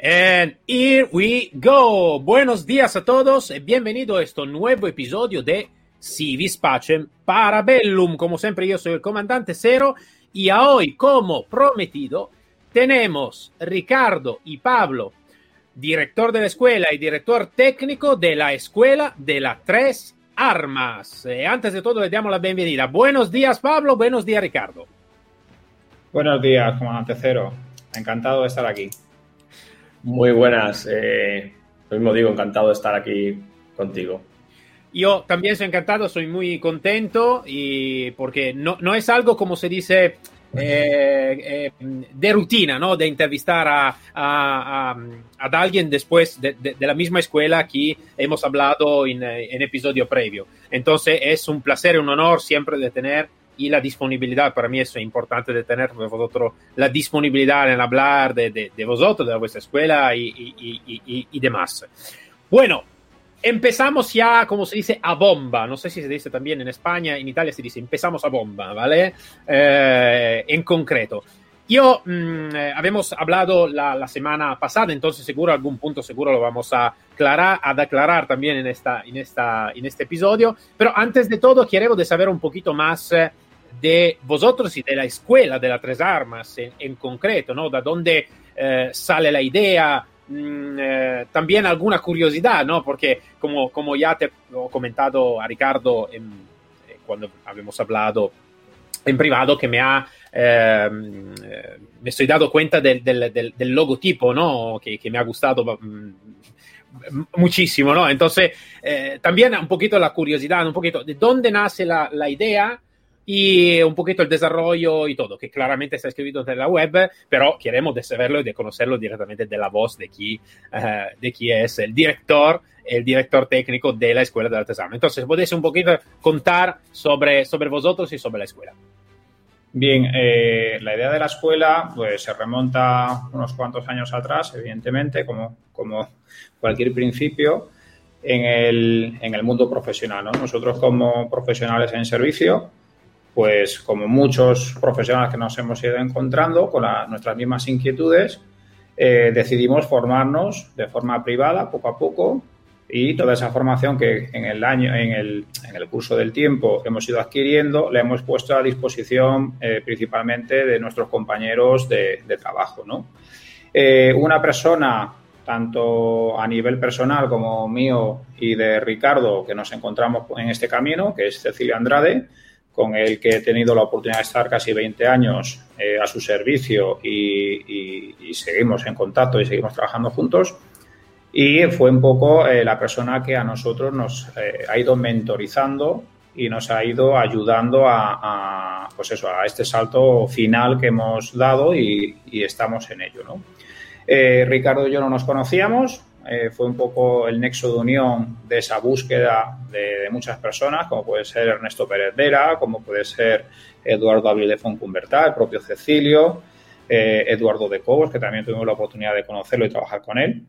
And here we go. Buenos días a todos y bienvenido a este nuevo episodio de Civis Pacem Parabellum. Como siempre, yo soy el comandante Cero y hoy, como prometido, tenemos Ricardo y Pablo, director de la escuela y director técnico de la escuela de las tres armas. Eh, antes de todo, le damos la bienvenida. Buenos días, Pablo. Buenos días, Ricardo. Buenos días, comandante Cero. Encantado de estar aquí. Muy buenas. Eh, lo mismo digo, encantado de estar aquí contigo. Yo también soy encantado, soy muy contento y porque no, no es algo como se dice eh, eh, de rutina, ¿no? De entrevistar a, a, alguien después de, de, la misma escuela que hemos hablado en, en episodio previo. Entonces es un placer un honor siempre de tener y la disponibilidad, para mí eso es importante de tener vosotros la disponibilidad en hablar de, de, de vosotros, de vuestra escuela y, y, y, y, demás. Bueno, empezamos ya, como se dice, a bomba. No sé si se dice también en España, en Italia se dice empezamos a bomba, ¿vale? Eh, en concreto. Yo, mmm, habíamos hablado la, la, semana pasada, entonces seguro algún punto seguro lo vamos a aclarar, a declarar también en, esta, en, esta, en este episodio. Pero antes de todo, quiero saber un poquito más eh, de vosotros y de la escuela de las tres armas en, en concreto, ¿no? De dónde eh, sale la idea, mmm, eh, también alguna curiosidad, ¿no? Porque como, como ya te he comentado a Ricardo en, eh, cuando habíamos hablado en privado, que me ha... Eh, me estoy dando cuenta del, del, del, del logotipo, ¿no? Que, que, me ha gustado mmm, muchísimo, ¿no? Entonces, eh, también un poquito la curiosidad, un poquito de dónde nace la, la idea y un poquito el desarrollo y todo, que claramente está escrito en la web, pero queremos de saberlo y de conocerlo directamente de la voz de qui, uh, de qui es el director, el director técnico de la Escuela de Artesano. Entonces, podéis un poquito contar sobre, sobre vosotros y sobre la escuela. Bien, eh, la idea de la escuela pues se remonta unos cuantos años atrás, evidentemente, como, como cualquier principio, en el, en el mundo profesional. ¿no? Nosotros como profesionales en servicio, pues como muchos profesionales que nos hemos ido encontrando con la, nuestras mismas inquietudes, eh, decidimos formarnos de forma privada poco a poco y toda esa formación que en el año, en el, en el curso del tiempo hemos ido adquiriendo, la hemos puesto a disposición eh, principalmente de nuestros compañeros de, trabajo. ¿no? Eh, una persona, tanto a nivel personal como mío y de Ricardo, que nos encontramos en este camino, que es Cecilia Andrade, con el que he tenido la oportunidad de estar casi 20 años eh, a su servicio y, y, y, seguimos en contacto y seguimos trabajando juntos. Y fue un poco eh, la persona que a nosotros nos eh, ha ido mentorizando y nos ha ido ayudando a, a, pues eso, a este salto final que hemos dado y, y estamos en ello. ¿no? Eh, Ricardo y yo no nos conocíamos, eh, fue un poco el nexo de unión de esa búsqueda de, muchas personas, como puede ser Ernesto Pérez Vera, como puede ser Eduardo Abril de Foncumbertá, el propio Cecilio, eh, Eduardo de Cobos, que también tuvimos la oportunidad de conocerlo y trabajar con él.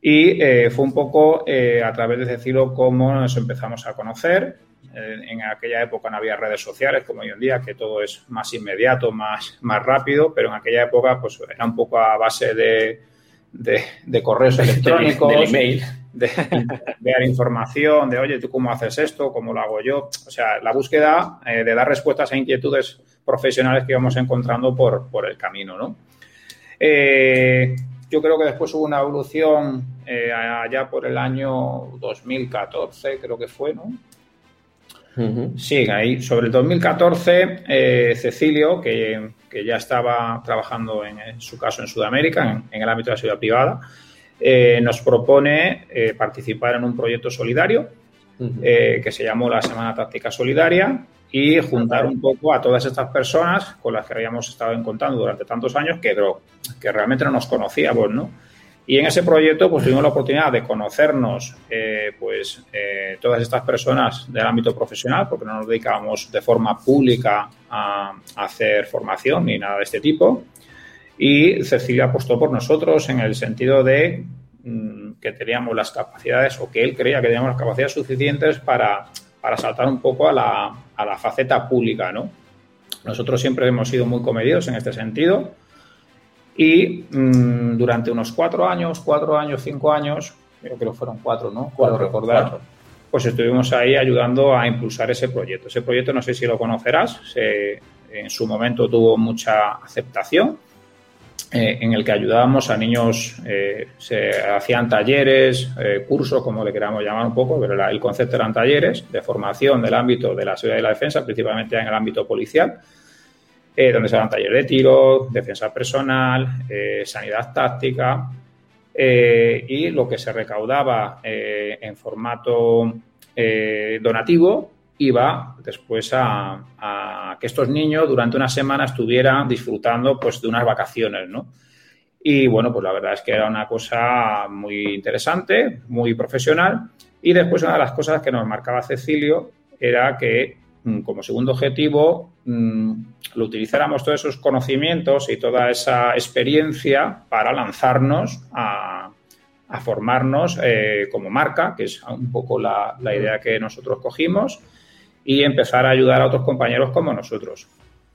Y eh, fue un poco a través de Cecilio cómo nos empezamos a conocer. en aquella época no había redes sociales como hoy en día, que todo es más inmediato, más, más rápido, pero en aquella época pues era un poco a base de de, de correos electrónicos, email. De, información, de oye, ¿tú cómo haces esto? ¿Cómo lo hago yo? O sea, la búsqueda eh, de dar respuestas a inquietudes profesionales que íbamos encontrando por, por el camino, ¿no? Eh, yo creo que después hubo una evolución eh, allá por el año 2014, creo que fue, ¿no? Uh -huh. Sí, ahí. Sobre el 2014, eh, Cecilio, que, que, ya estaba trabajando en, en, su caso en Sudamérica, en, en el ámbito de la seguridad privada, eh, nos propone eh, participar en un proyecto solidario uh -huh. que se llamó la Semana Táctica Solidaria y juntar un poco a todas estas personas con las que habíamos estado en contacto durante tantos años que, que realmente no nos conocíamos, ¿no? Y en ese proyecto pues tuvimos la oportunidad de conocernos eh, pues eh, todas estas personas del ámbito profesional, porque no nos dedicábamos de forma pública a, a, hacer formación ni nada de este tipo. Y Cecilia apostó por nosotros en el sentido de mmm, que teníamos las capacidades o que él creía que teníamos las capacidades suficientes para, para saltar un poco a la, a la faceta pública, ¿no? Nosotros siempre hemos sido muy comedidos en este sentido Y mm, durante unos cuatro años, cuatro años, cinco años, creo que fueron cuatro, ¿no? Cuatro, recordar. Pues estuvimos ahí ayudando a impulsar ese proyecto. Ese proyecto, no sé si lo conocerás, en su momento tuvo mucha aceptación, eh, en el que ayudábamos a niños, eh, se hacían talleres, eh, cursos, como le queramos llamar un poco, pero el concepto eran talleres de formación del ámbito de la seguridad y la defensa, principalmente en el ámbito policial, donde se daban talleres de tiro, defensa personal, sanidad táctica, y lo que se recaudaba en formato donativo iba después a, que estos niños durante una semana estuvieran disfrutando pues de unas vacaciones, ¿no? Y bueno, pues la verdad es que era una cosa muy interesante, muy profesional. Y después una de las cosas que nos marcaba Cecilio era que como segundo objetivo mm, lo utilizáramos todos esos conocimientos y toda esa experiencia para lanzarnos a, formarnos eh, como marca, que es un poco la idea que nosotros cogimos y empezar a ayudar a otros compañeros como nosotros.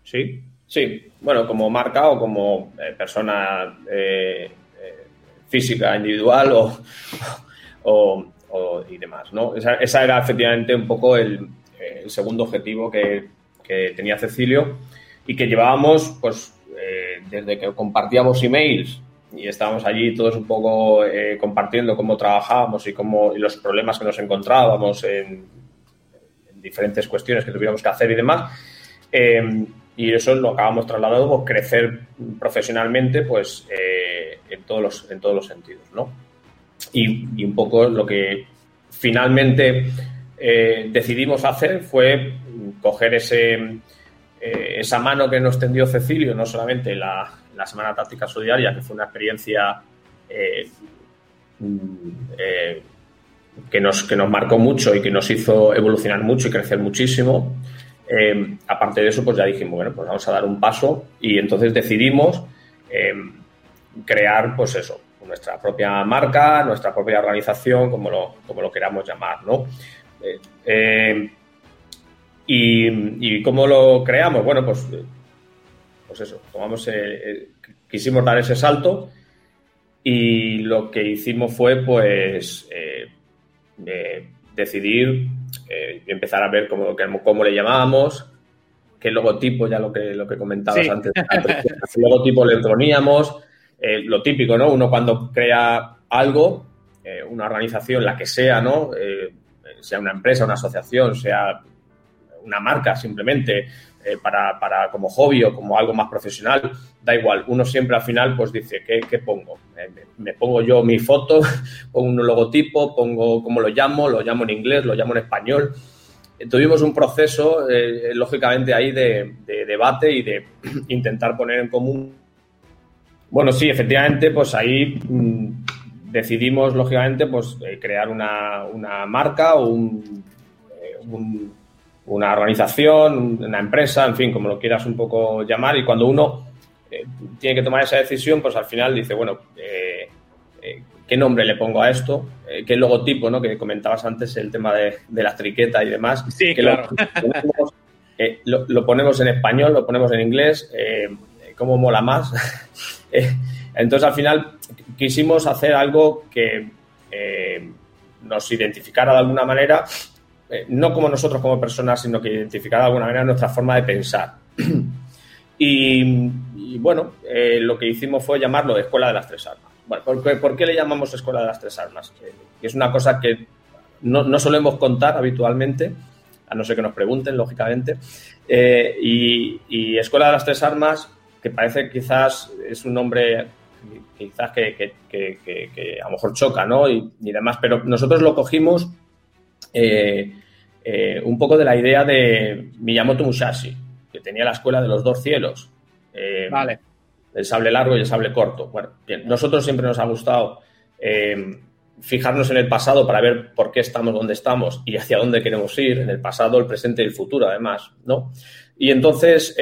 ¿Sí? Sí, bueno, como marca o como eh, persona eh, física individual o, y demás, ¿no? Esa, era efectivamente un poco el, segundo objetivo que, tenía Cecilio y que llevábamos, pues, desde que compartíamos emails y estábamos allí todos un poco compartiendo cómo trabajábamos y, cómo, y los problemas que nos encontrábamos en diferentes cuestiones que tuviéramos que hacer y demás. Eh, y eso lo acabamos trasladando, pues, crecer profesionalmente, pues, eh, en, todos los, en todos los sentidos, ¿no? Y, un poco lo que finalmente eh, decidimos hacer fue coger ese, esa mano que nos tendió Cecilio, no solamente la, la Semana Táctica Solidaria, que fue una experiencia que nos, que nos marcó mucho y que nos hizo evolucionar mucho y crecer muchísimo. Eh, aparte de eso, pues ya dijimos, bueno, pues vamos a dar un paso y entonces decidimos eh, crear, pues eso, nuestra propia marca, nuestra propia organización, como lo, como lo queramos llamar, ¿no? Eh, y, y, cómo lo creamos? Bueno, pues, pues eso, tomamos, quisimos dar ese salto y lo que hicimos fue, pues, de decidir eh, y empezar a ver cómo, cómo le llamábamos, qué logotipo, ya lo que, lo que comentabas antes, qué logotipo le poníamos, eh, lo típico, ¿no? Uno cuando crea algo, eh, una organización, la que sea, ¿no? Sea una empresa, una asociación, sea una marca simplemente, eh, para, para, como hobby o como algo más profesional, da igual. Uno siempre al final pues dice, ¿qué, qué pongo? Eh, me, pongo yo mi foto, pongo un logotipo, pongo cómo lo llamo, lo llamo en inglés, lo llamo en español. tuvimos un proceso, eh, lógicamente, ahí de, debate y de intentar poner en común. Bueno, sí, efectivamente, pues ahí mm, decidimos, lógicamente, pues crear una, una marca o un, un una organización, una empresa, en fin, como lo quieras un poco llamar, y cuando uno eh, tiene que tomar esa decisión, pues al final dice, bueno, eh, eh, ¿qué nombre le pongo a esto? ¿Qué logotipo, no? Que comentabas antes el tema de, de la triqueta y demás. Sí, claro. Lo, lo, ponemos en español, lo ponemos en inglés, ¿cómo mola más? entonces, al final, quisimos hacer algo que nos identificara de alguna manera eh, no como nosotros como personas, sino que identificar de alguna manera nuestra forma de pensar. y, bueno, eh, lo que hicimos fue llamarlo Escuela de las Tres Armas. ¿por qué, le llamamos Escuela de las Tres Armas? es una cosa que no, solemos contar habitualmente, a no ser que nos pregunten, lógicamente. Eh, y, Escuela de las Tres Armas, que parece quizás es un nombre quizás que, a lo mejor choca, ¿no? Y, y demás, pero nosotros lo cogimos eh, eh, un poco de la idea de Miyamoto Musashi, que tenía la escuela de los dos cielos. Eh, vale. El sable largo y el sable corto. Bueno, bien, nosotros siempre nos ha gustado fijarnos en el pasado para ver por qué estamos donde estamos y hacia dónde queremos ir, en el pasado, el presente y el futuro, además, ¿no? Y entonces,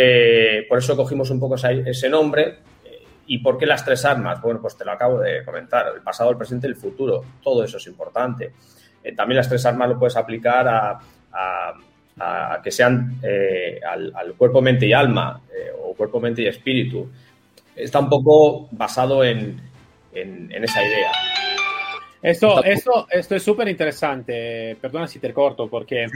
por eso cogimos un poco ese, nombre. ¿Y por qué las tres armas? Bueno, pues te lo acabo de comentar. El pasado, el presente y el futuro. Todo eso es importante. Eh, también las tres armas lo puedes aplicar a, que sean eh, al, cuerpo, mente y alma, eh, o cuerpo, mente y espíritu. está un poco basado en, esa idea. Esto, esto, esto es súper interesante, perdona si te corto, porque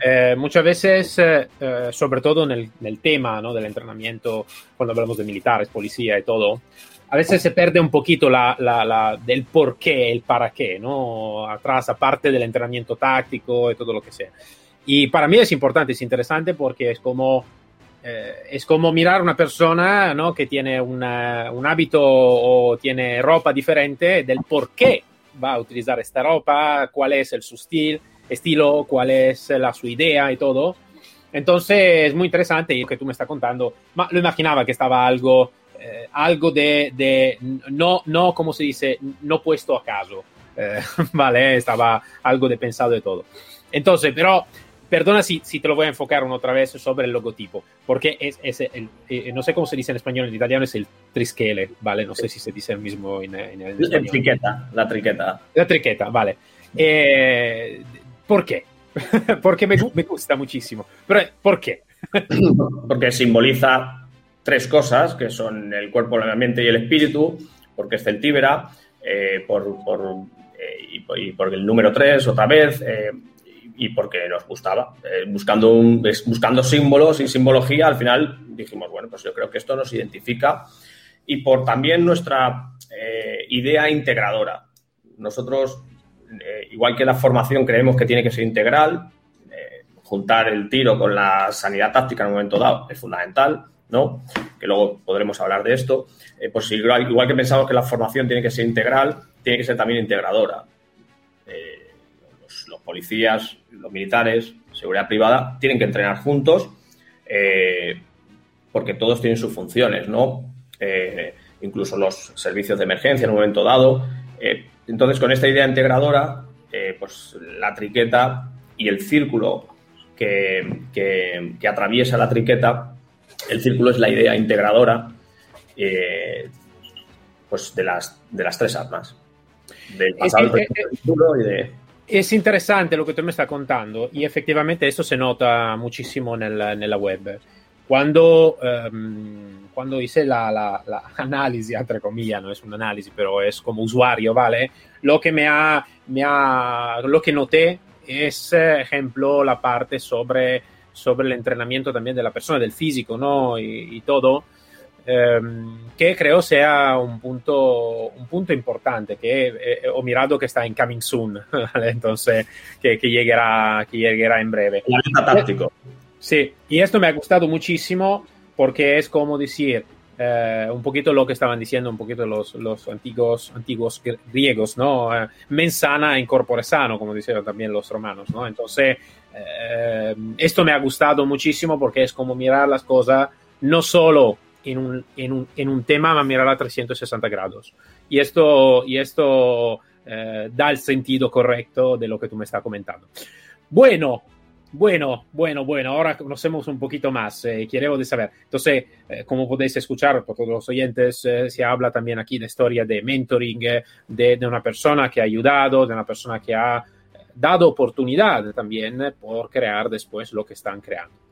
eh, muchas veces, eh, eh, sobre todo en el, tema ¿no? del entrenamiento, cuando hablamos de militares, policía y todo, a veces se pierde un poquito la, la, del por qué, el para qué, ¿no? Atrás, aparte del entrenamiento táctico y todo lo que sea. Y para mí es importante, es interesante porque es como, eh, es como mirar a una persona ¿no? que tiene una, un hábito o tiene ropa diferente, del por qué va a utilizar esta ropa, cuál es el, su estilo, estilo, cuál es la, su idea y todo. Entonces es muy interesante lo que tú me estás contando. Ma lo imaginaba que estaba algo eh, algo de, no, no, como se dice, no puesto a caso, eh, ¿vale? Estaba algo de pensado de todo. Entonces, pero, perdona si, si, te lo voy a enfocar una otra vez sobre el logotipo, porque es, es el, eh, no sé cómo se dice en español, en italiano es el triskele, ¿vale? No sé si se dice el mismo en, en, en español. La triqueta, la triqueta. La triqueta, vale. ¿Por qué? porque me, me gusta muchísimo. Pero, ¿por qué? porque simboliza tres cosas, que son el cuerpo, el ambiente y el espíritu, porque es celtíbera, eh, por, por eh, y, por el número tres otra vez, eh, y porque nos gustaba. buscando, un, buscando símbolos y simbología, al final dijimos, bueno, pues yo creo que esto nos identifica y por también nuestra idea integradora. Nosotros, igual que la formación, creemos que tiene que ser integral, juntar el tiro con la sanidad táctica en un momento dado es fundamental ¿no? Que luego podremos hablar de esto. Eh, pues igual, igual, que pensamos que la formación tiene que ser integral, tiene que ser también integradora. Eh, policías, los militares, seguridad privada, tienen que entrenar juntos eh, porque todos tienen sus funciones, ¿no? incluso los servicios de emergencia en un momento dado. entonces, con esta idea integradora, pues la triqueta y el círculo que, que atraviesa la triqueta el círculo es la idea integradora eh, pues de, las, de las tres armas. Del pasado, es, futuro y de... Es interesante lo que tú me estás contando y efectivamente eso se nota muchísimo en la web. Cuando, um, cuando hice la, la, la, análisis, comillas, no es un análisis, pero es como usuario, ¿vale? Lo que me ha, me ha, lo que noté es, ejemplo, la parte sobre sobre el entrenamiento persona, del físico, ¿no? Y, todo, que creo sea un punto, un punto importante, que eh, he mirado que está en coming soon, entonces que, que, llegará, que llegará en breve. táctico. Sí, y esto me ha gustado muchísimo porque es como decir, eh, un poquito lo que estaban diciendo un poquito los, los antiguos, antiguos griegos, ¿no? Eh, mensana in corpore sano, como decían también los romanos, ¿no? Entonces, eh, esto me ha gustado muchísimo porque es como mirar las cosas no solo en un, en un, en un tema, ma mirar a 360 grados. Y esto, y esto da el sentido correcto de lo que tú me estás comentando. Bueno, bueno, bueno, bueno, ahora conocemos un poquito más, eh, queremos saber. Entonces, eh, como podéis escuchar por todos los oyentes, eh, se habla también aquí de historia de mentoring, de, de, una persona que ha ayudado, de una persona que ha dado oportunidad también por crear después lo que están creando.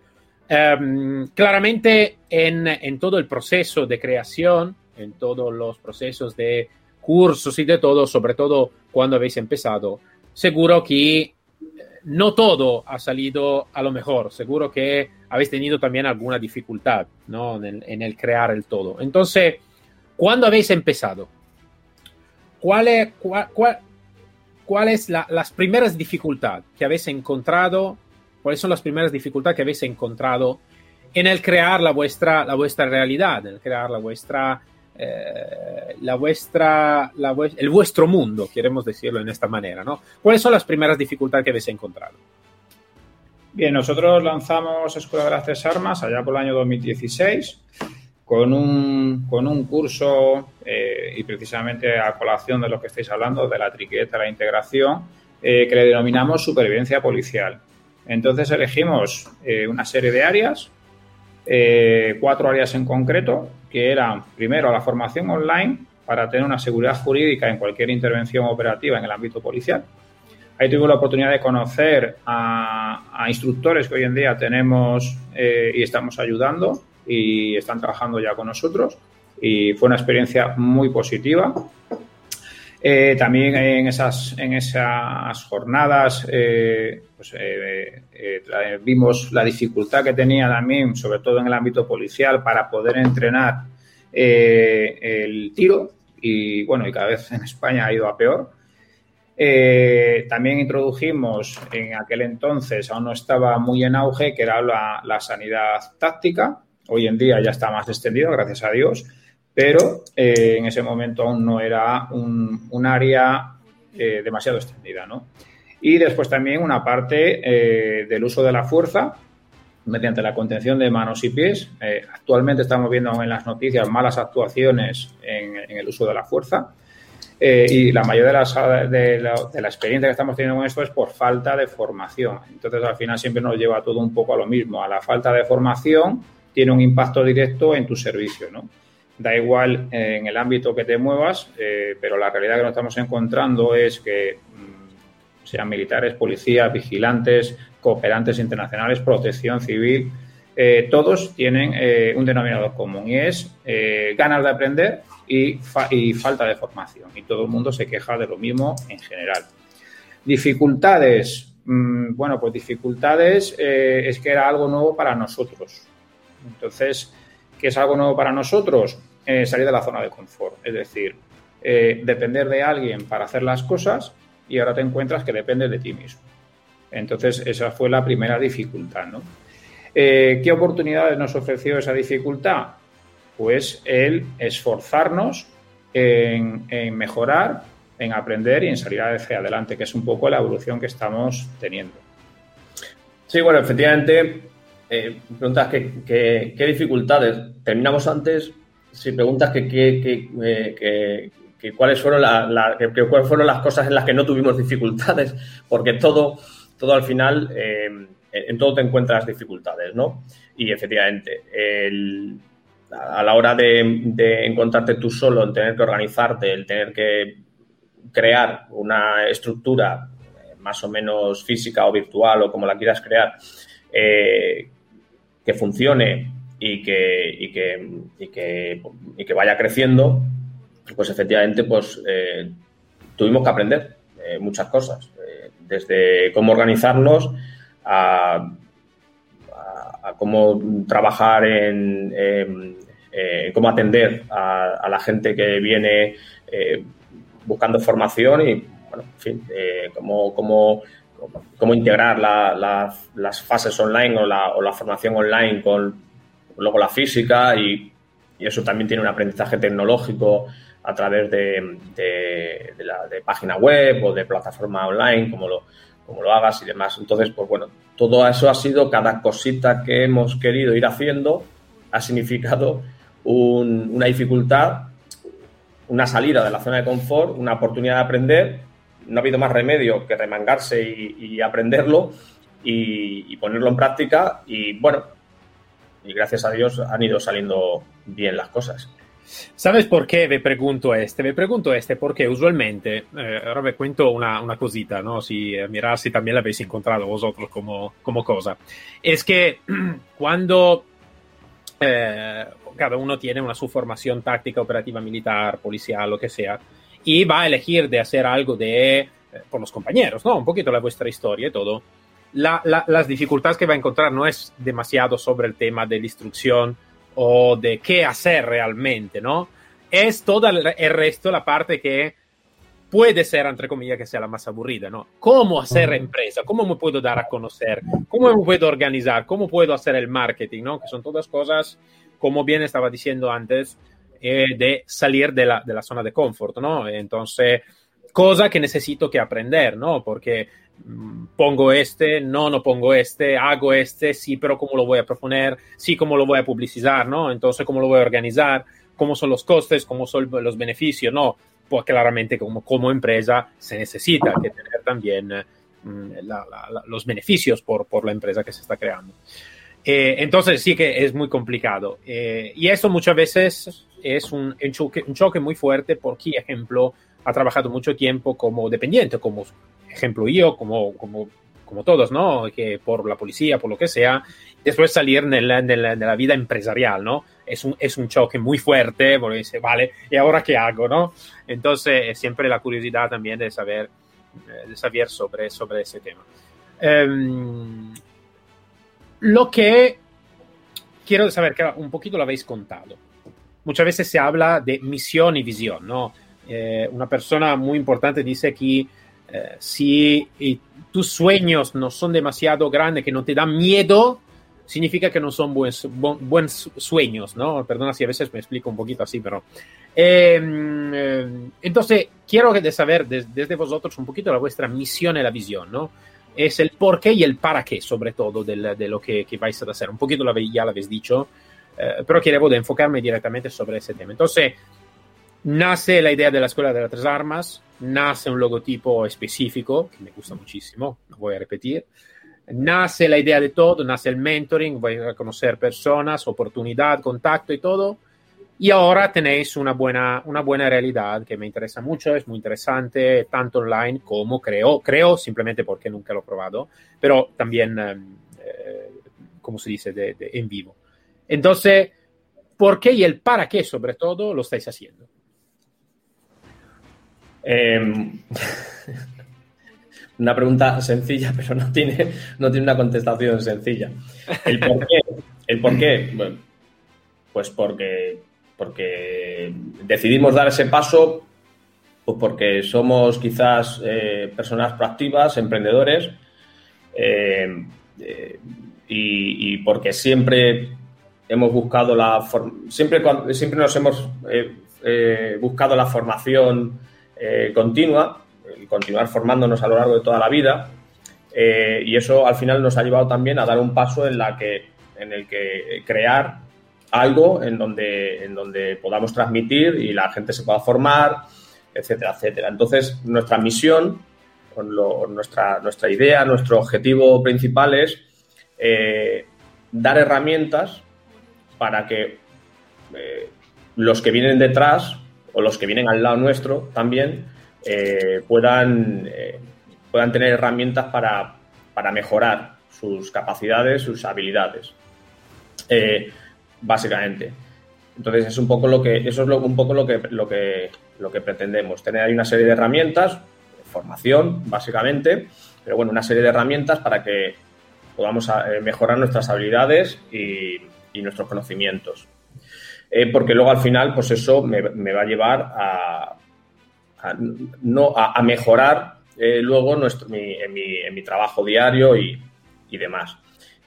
Em, claramente, en, en todo el proceso de creación, en todos los procesos de cursos y de todo, sobre todo cuando habéis empezado, seguro que no todo ha salido a lo mejor. Seguro que habéis tenido también alguna dificultad ¿no? en, el, crear el todo. Entonces, ¿cuándo habéis empezado? ¿Cuál es, cuál, es las primeras dificultades que habéis encontrado? ¿Cuáles son las primeras dificultades que habéis encontrado en el crear la vuestra, la vuestra realidad, en el crear la vuestra eh, la vuestra, el vuestro mundo, queremos decirlo en esta manera, ¿no? ¿Cuáles son las primeras dificultades que habéis encontrado? Bien, nosotros lanzamos Escuela de las Tres Armas allá por el año 2016 con un, con un curso eh, y precisamente a colación de lo que estáis hablando, de la triqueta, la integración, eh, que le denominamos supervivencia policial. Entonces elegimos una serie de áreas, cuatro áreas en concreto, que era, primero, la formación online para tener una seguridad jurídica en cualquier intervención operativa en el ámbito policial. Ahí tuve la oportunidad de conocer a, instructores que hoy en día tenemos eh, y estamos ayudando y están trabajando ya con nosotros. y fue una experiencia muy positiva. Eh, también en esas, en esas jornadas eh, pues, vimos la dificultad que tenía también, sobre todo en el ámbito policial, para poder entrenar el tiro y bueno, y cada vez en España ha ido a peor. Eh, también introdujimos en aquel entonces, aún no estaba muy en auge, que era la, sanidad táctica. Hoy en día ya está más extendido, gracias a Dios, pero eh, en ese momento aún no era un, área eh, demasiado extendida. ¿no? Y después también una parte del uso de la fuerza mediante la contención de manos y pies. actualmente estamos viendo en las noticias malas actuaciones en el uso de la fuerza eh, y la mayoría de, las, de, la, experiencia que estamos teniendo con esto es por falta de formación. Entonces, al final siempre nos lleva todo un poco a lo mismo. A la falta de formación tiene un impacto directo en tu servicio, ¿no? Da igual eh, en el ámbito que te muevas, eh, pero la realidad que nos estamos encontrando es que mm, sean militares, policías, vigilantes, cooperantes internacionales, protección civil, todos tienen un denominador común y es ganas de aprender y, falta de formación. Y todo el mundo se queja de lo mismo en general. Dificultades. Mm, bueno, pues dificultades eh, es que era algo nuevo para nosotros. Entonces, ¿qué es algo nuevo para nosotros? Eh, salir de la zona de confort. Es decir, eh, depender de alguien para hacer las cosas y ahora te encuentras que depende de ti mismo. Entonces, esa fue la primera dificultad, ¿no? ¿Qué oportunidades nos ofreció esa dificultad? pues el esforzarnos en, mejorar, en aprender y en salir hacia adelante, que es un poco la evolución que estamos teniendo. Sí, bueno, efectivamente, eh, preguntas qué dificultades. Terminamos antes, si preguntas que, eh, cuáles fueron, cuáles fueron las cosas en las que no tuvimos dificultades, porque todo, todo al final, eh, en todo te encuentras dificultades, ¿no? Y efectivamente, a la hora de, encontrarte tú solo, el tener que organizarte, el tener que crear una estructura eh, más o menos física o virtual o como la quieras crear, eh, que funcione y que, que, vaya creciendo, pues efectivamente pues, eh, tuvimos que aprender muchas cosas, desde cómo organizarnos a, cómo trabajar en, eh, cómo atender a, la gente que viene eh, buscando formación y, bueno, en fin, eh, cómo, cómo, cómo, integrar las fases online o la, formación online con luego la física y, eso también tiene un aprendizaje tecnológico a través de, de, la de página web o de plataforma online, como lo, como lo hagas y demás. Entonces, pues bueno, todo eso ha sido cada cosita que hemos querido ir haciendo ha significado una dificultad, una salida de la zona de confort, una oportunidad de aprender. No ha habido más remedio que remangarse y, aprenderlo y, ponerlo en práctica. Y bueno, y gracias a Dios han ido saliendo bien las cosas. ¿Sabes por qué me pregunto este? Me pregunto este porque usualmente, eh, ahora me cuento una, una cosita, ¿no? Si eh, también la habéis encontrado vosotros como, como cosa. Es que cuando eh, cada uno tiene una su formación táctica, operativa, militar, policial, lo que sea, y va a elegir de hacer algo de, eh, por los compañeros, ¿no? Un poquito la vuestra historia y todo. las dificultades que va a encontrar no es demasiado sobre el tema de la instrucción o de qué hacer realmente, ¿no? Es todo el resto, la parte que puede ser, entre comillas, que sea la más aburrida, ¿no? ¿Cómo hacer empresa? ¿Cómo me puedo dar a conocer? ¿Cómo me puedo organizar? ¿Cómo puedo hacer el marketing? ¿no? Que son todas cosas, como bien estaba diciendo antes, eh, de salir de la, de la, zona de confort, ¿no? Entonces, cosa que necesito que aprender, ¿no? Porque mm, pongo este, no, no pongo este, hago este, sí, pero ¿cómo lo voy a proponer? Sí, ¿cómo lo voy a publicitar, ¿no? Entonces, ¿cómo lo voy a organizar? ¿Cómo son los costes? ¿Cómo son los beneficios? No, pues claramente como, como empresa se necesita que tener también mm, los beneficios por, por, la empresa que se está creando. Eh, entonces sí que es muy complicado. Eh, y eso muchas veces es un, un, choque, un choque muy fuerte porque, ejemplo, ha trabajado mucho tiempo como dependiente, como ejemplo yo, como, como, como todos, ¿no? Que por la policía, por lo que sea, después salir en la, en la, en la vida empresarial, ¿no? es un, es un choque muy fuerte, porque dice, vale, ¿y ahora qué hago? ¿no? Entonces, siempre la curiosidad también de saber, eh, de saber sobre, sobre ese tema. Um, lo que quiero saber, que un poquito lo habéis contado. Muchas veces se habla de misión y visión, ¿no? Eh, una persona muy importante dice que eh, si tus sueños no son demasiado grandes, que no te dan miedo, significa que no son buenos, buenos sueños, ¿no? Perdona si a veces me explico un poquito así, pero... Em, eh, entonces, quiero saber desde vosotros un poquito la vuestra misión y la visión, ¿no? Es el por qué y el para qué, sobre todo, de lo que, que, vais a hacer. Un poquito ya lo habéis dicho, eh, pero quiero enfocarme directamente sobre ese tema. Entonces, nace la idea de la Escuela de las Tres Armas, nace un logotipo específico, que me gusta muchísimo, lo voy a repetir nace la idea de todo, nace el mentoring, voy a conocer personas, oportunidad, contacto y todo. Y ahora tenéis una buena, una buena realidad que me interesa mucho, es muy interesante, tanto online como creo, creo simplemente porque nunca lo he probado, pero también, em, eh, como se dice, en vivo. Entonces, ¿por qué y el para qué sobre todo lo estáis haciendo? Eh, una pregunta sencilla, pero no tiene, no tiene una contestación sencilla. ¿El por qué? ¿El por qué? Pues porque, porque decidimos dar ese paso, pues porque somos quizás eh, personas proactivas, emprendedores, eh, eh, y, porque siempre hemos buscado la siempre, siempre nos hemos buscado la formación continua continuar formándonos a lo largo de toda la vida. Eh, y eso al final nos ha llevado también a dar un paso en, la que, en el que crear algo en donde, en donde podamos transmitir y la gente se pueda formar, etcétera, etcétera. Entonces, nuestra misión, nuestra, nuestra idea, nuestro objetivo principal es eh, dar herramientas para que eh, los que vienen detrás o los que vienen al lado nuestro también eh, puedan, puedan tener herramientas para, mejorar sus capacidades, sus habilidades, básicamente. Entonces es un poco lo que eso es un poco lo que, lo que lo que pretendemos tener ahí una serie de herramientas, formación básicamente, pero bueno una serie de herramientas para que podamos mejorar nuestras habilidades y, nuestros conocimientos. porque luego al final, pues eso me va a llevar a, a, no, a, mejorar eh, luego nuestro, mi, en, mi, en, mi, trabajo diario y, y, demás.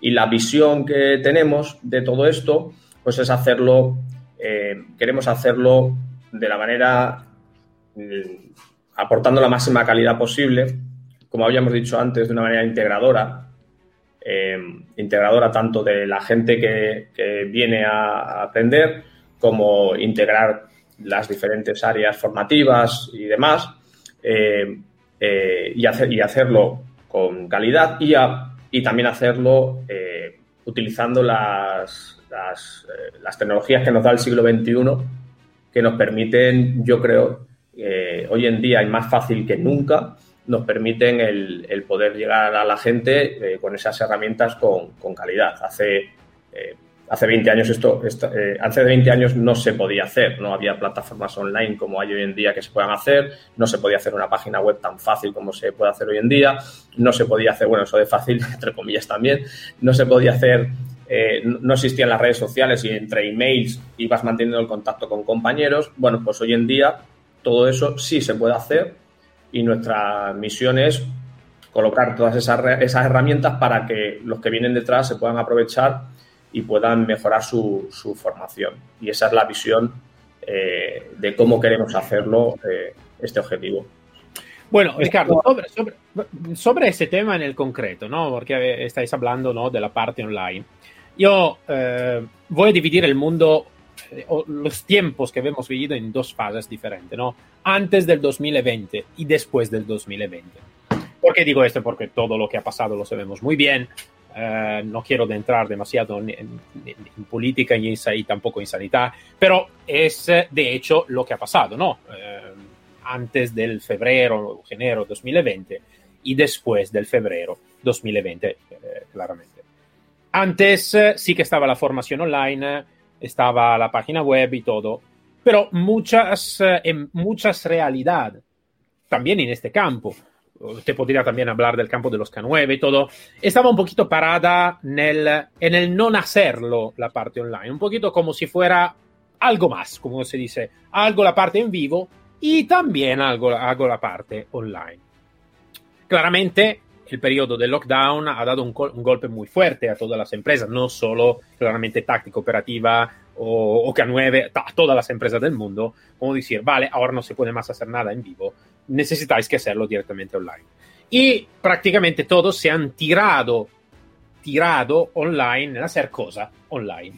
Y la visión que tenemos de todo esto, pues es hacerlo, eh, queremos hacerlo de la manera, mm, aportando la máxima calidad posible, como habíamos dicho antes, de una manera integradora, eh, integradora tanto de la gente que, viene a aprender como integrar las diferentes áreas formativas y demás, eh, y, hacer, y hacerlo con calidad y, y también hacerlo utilizando las, las, las, tecnologías que nos da el siglo XXI, que nos permiten, yo creo, hoy en día y más fácil que nunca, nos permiten el, el poder llegar a la gente con esas herramientas con, con calidad. Hace hace 20 años esto, eh, hace 20 años no se podía hacer, no había plataformas online como hay hoy en día que se puedan hacer, no se podía hacer una página web tan fácil como se puede hacer hoy en día, no se podía hacer, bueno, eso de fácil, entre comillas también, no se podía hacer, eh, no existían las redes sociales y entre emails ibas manteniendo el contacto con compañeros, bueno, pues hoy en día todo eso sí se puede hacer y nuestra misión es colocar todas esas herramientas para que los que vienen detrás se puedan aprovechar y puedan mejorar su, su formación. Y esa es la visión eh, de cómo queremos hacerlo, eh, este objetivo. Bueno, Ricardo, sobre, sobre, sobre, ese tema en el concreto, ¿no? Porque estáis hablando ¿no? de la parte online. Yo eh, voy a dividir el mundo, eh, los tiempos que hemos vivido en dos fases diferentes, ¿no? Antes del 2020 y después del 2020. ¿Por qué digo esto? Porque todo lo que ha pasado lo sabemos muy bien. Eh, no quiero entrar demasiado en, en, en política y, y, tampoco en sanidad, pero es eh, de hecho lo que ha pasado, ¿no? Eh, antes del febrero, enero 2020 y después del febrero 2020, claramente. Antes sí que estaba la formación online, estaba la página web y todo, pero muchas, en muchas realidad, también en este campo, te podría también hablar del campo de los K9 y todo, estaba un poquito parada en el, en el no hacerlo la parte online, un poquito como si fuera algo más, como se dice, algo la parte en vivo y también algo, algo la parte online. Claramente, el periodo del lockdown ha dado un, un, golpe muy fuerte a todas las empresas, no solo claramente táctica, operativa o, o K9, a todas las empresas del mundo, como decir, vale, ahora no se puede más hacer nada en vivo, necesitáis que hacerlo directamente online. Y prácticamente todos se han tirado, tirado online en hacer cosas online.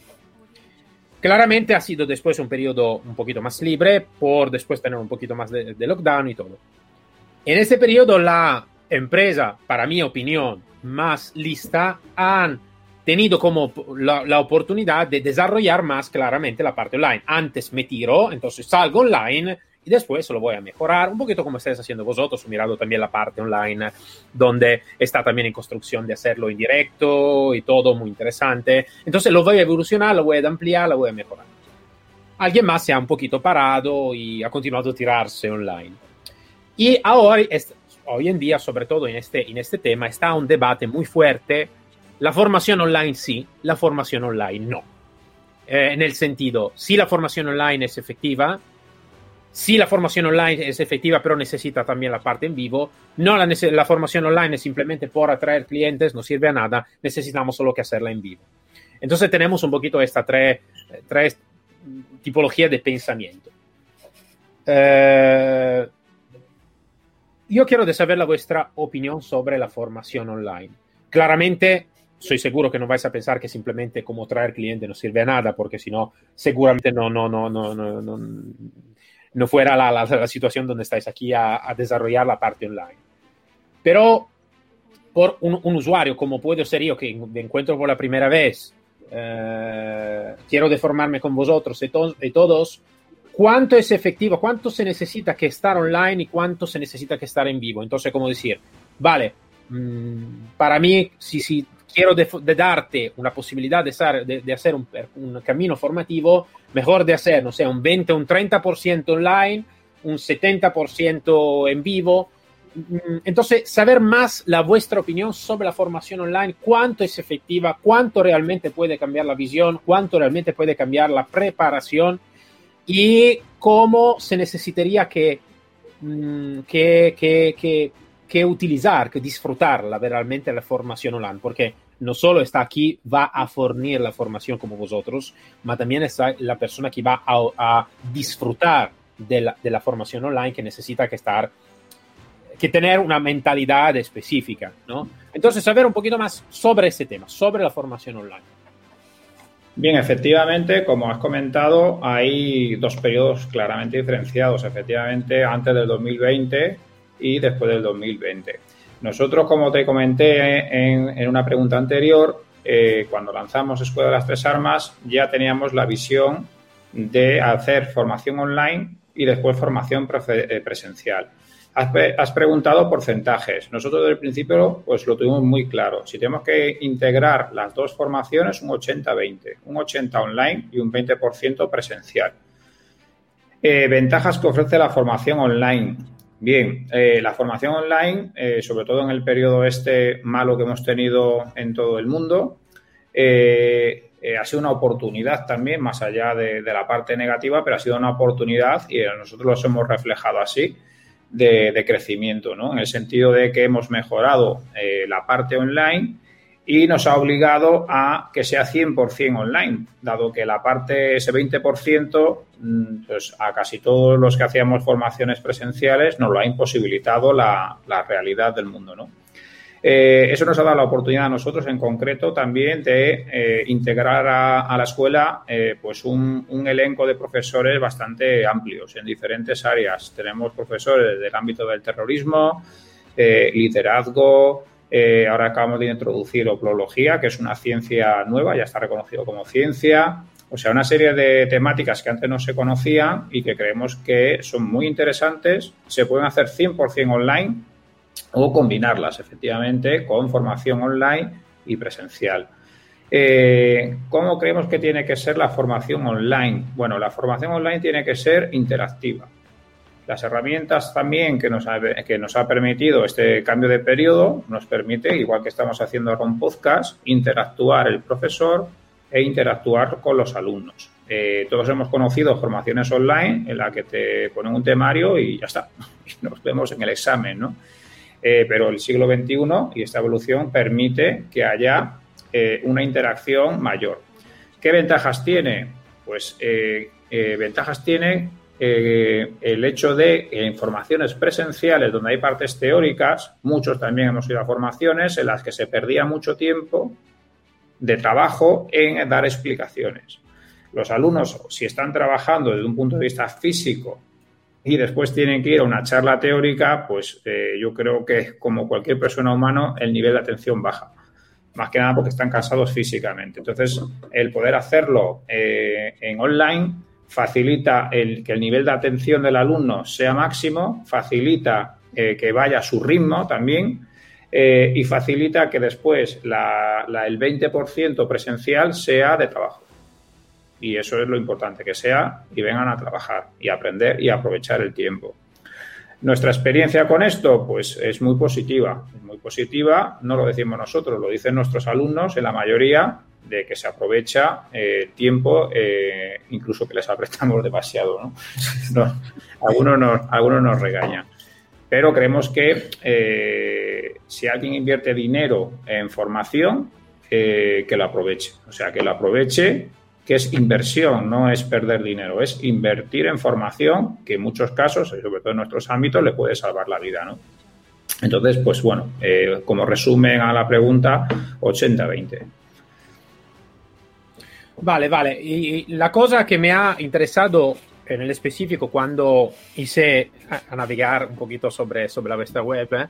Claramente ha sido después un periodo un poquito más libre por después tener un poquito más de, de lockdown y todo. En ese periodo la empresa, para mi opinión, más lista han tenido como la, la, oportunidad de desarrollar más claramente la parte online. Antes me tiro, entonces salgo online y después lo voy a mejorar, un poquito como estáis haciendo vosotros, mirando también la parte online, donde está también en construcción de hacerlo en directo y todo muy interesante. Entonces lo voy a evolucionar, lo voy a ampliar, lo voy a mejorar. Alguien más se ha un poquito parado y ha continuado a tirarse online. Y ahora, hoy en día, sobre todo en este, en este tema, está un debate muy fuerte. La formación online sí, la formación online no. Eh, en el sentido, si la formación online es efectiva, si la formación online es efectiva, pero necesita también la parte en vivo. No la, la, formación online es simplemente por atraer clientes, no sirve a nada, necesitamos solo que hacerla en vivo. Entonces tenemos un poquito estas tres, tres tipologías de pensamiento. Eh, yo quiero saber la vuestra opinión sobre la formación online. Claramente, soy seguro que no vais a pensar que simplemente como traer cliente no sirve a nada, porque si no, seguramente no, no, no, no, no, no no fuera la, la, situación donde estáis aquí a, desarrollar la parte online. Pero por un, usuario como puedo ser yo, que me encuentro por la primera vez, eh, quiero deformarme con vosotros y, to y, todos, ¿cuánto es efectivo? ¿Cuánto se necesita que estar online y cuánto se necesita que estar en vivo? Entonces, como decir, vale, mmm, para mí, si, si quiero de, de, darte una posibilidad de, estar, de, hacer un, un, camino formativo, mejor de hacer, no sé, un 20, un 30% online, un 70% en vivo. Entonces, saber más la vuestra opinión sobre la formación online, cuánto es efectiva, cuánto realmente puede cambiar la visión, cuánto realmente puede cambiar la preparación y cómo se necesitaría que, que, que, que que utilizar, que disfrutarla realmente la formación online, porque no solo está aquí, va a fornir la formación como vosotros, pero también está la persona que va a, a disfrutar de la, de la, formación online que necesita que estar, que tener una mentalidad específica, ¿no? Entonces, saber un poquito más sobre ese tema, sobre la formación online. Bien, efectivamente, como has comentado, hay dos periodos claramente diferenciados. Efectivamente, antes del 2020 y después del 2020. Nosotros, como te comenté en, una pregunta anterior, eh, cuando lanzamos Escuela de las Tres Armas ya teníamos la visión de hacer formación online y después formación pre presencial. Has, has, preguntado porcentajes. Nosotros desde el principio pues lo tuvimos muy claro. Si tenemos que integrar las dos formaciones, un 80-20, un 80 online y un 20% presencial. Eh, ventajas que ofrece la formación online. Bien, eh, la formación online, eh, sobre todo en el periodo este malo que hemos tenido en todo el mundo, eh, eh ha sido una oportunidad también, más allá de, la parte negativa, pero ha sido una oportunidad y nosotros los hemos reflejado así de, de crecimiento, ¿no? En el sentido de que hemos mejorado eh, la parte online y nos ha obligado a que sea 100% online, dado que la parte, ese 20%, pues a casi todos los que hacíamos formaciones presenciales nos lo ha imposibilitado la, la realidad del mundo, ¿no? Eh, eso nos ha dado la oportunidad a nosotros, en concreto, también de eh, integrar a, la escuela eh, pues un, un, elenco de profesores bastante amplios en diferentes áreas. Tenemos profesores del ámbito del terrorismo, liderazgo, eh, ahora acabamos de introducir oplología, que es una ciencia nueva, ya está reconocido como ciencia. O sea, una serie de temáticas que antes no se conocían y que creemos que son muy interesantes. Se pueden hacer 100% online o combinarlas, efectivamente, con formación online y presencial. Eh, ¿Cómo creemos que tiene que ser la formación online? Bueno, la formación online tiene que ser interactiva. Las herramientas también que nos, ha, que nos ha permitido este cambio de periodo nos permite, igual que estamos haciendo con podcast, interactuar el profesor e interactuar con los alumnos. Eh, todos hemos conocido formaciones online en la que te ponen un temario y ya está. Nos vemos en el examen, ¿no? Eh, pero el siglo XXI y esta evolución permite que haya eh, una interacción mayor. ¿Qué ventajas tiene? Pues ventajas tiene el hecho de en formaciones presenciales donde hay partes teóricas, muchos también hemos ido a formaciones en las que se perdía mucho tiempo de trabajo en dar explicaciones. Los alumnos, si están trabajando desde un punto de vista físico y después tienen que ir a una charla teórica, pues eh, yo creo que como cualquier persona humana el nivel de atención baja. Más que nada porque están cansados físicamente. Entonces, el poder hacerlo eh, en online facilita el, que el nivel de atención del alumno sea máximo, facilita eh, que vaya a su ritmo también y facilita que después el 20% presencial sea de trabajo. Y eso es lo importante, que sea y vengan a trabajar y aprender y aprovechar el tiempo. Nuestra experiencia con esto, pues es muy positiva, muy positiva, no lo decimos nosotros, lo dicen nuestros alumnos en la mayoría, de que se aprovecha eh, tiempo, eh, incluso que les apretamos demasiado. ¿no? algunos, nos, algunos nos regañan. Pero creemos que eh, si alguien invierte dinero en formación, que lo aproveche. O sea, que lo aproveche que es inversión, no es perder dinero, es invertir en formación que en muchos casos, sobre todo en nuestros ámbitos, le puede salvar la vida, ¿no? Entonces, pues bueno, como resumen a la pregunta, 80-20. Vale, vale. Y la cosa que me ha interesado en el específico cuando hice a, navegar un poquito sobre, sobre la vuestra web eh,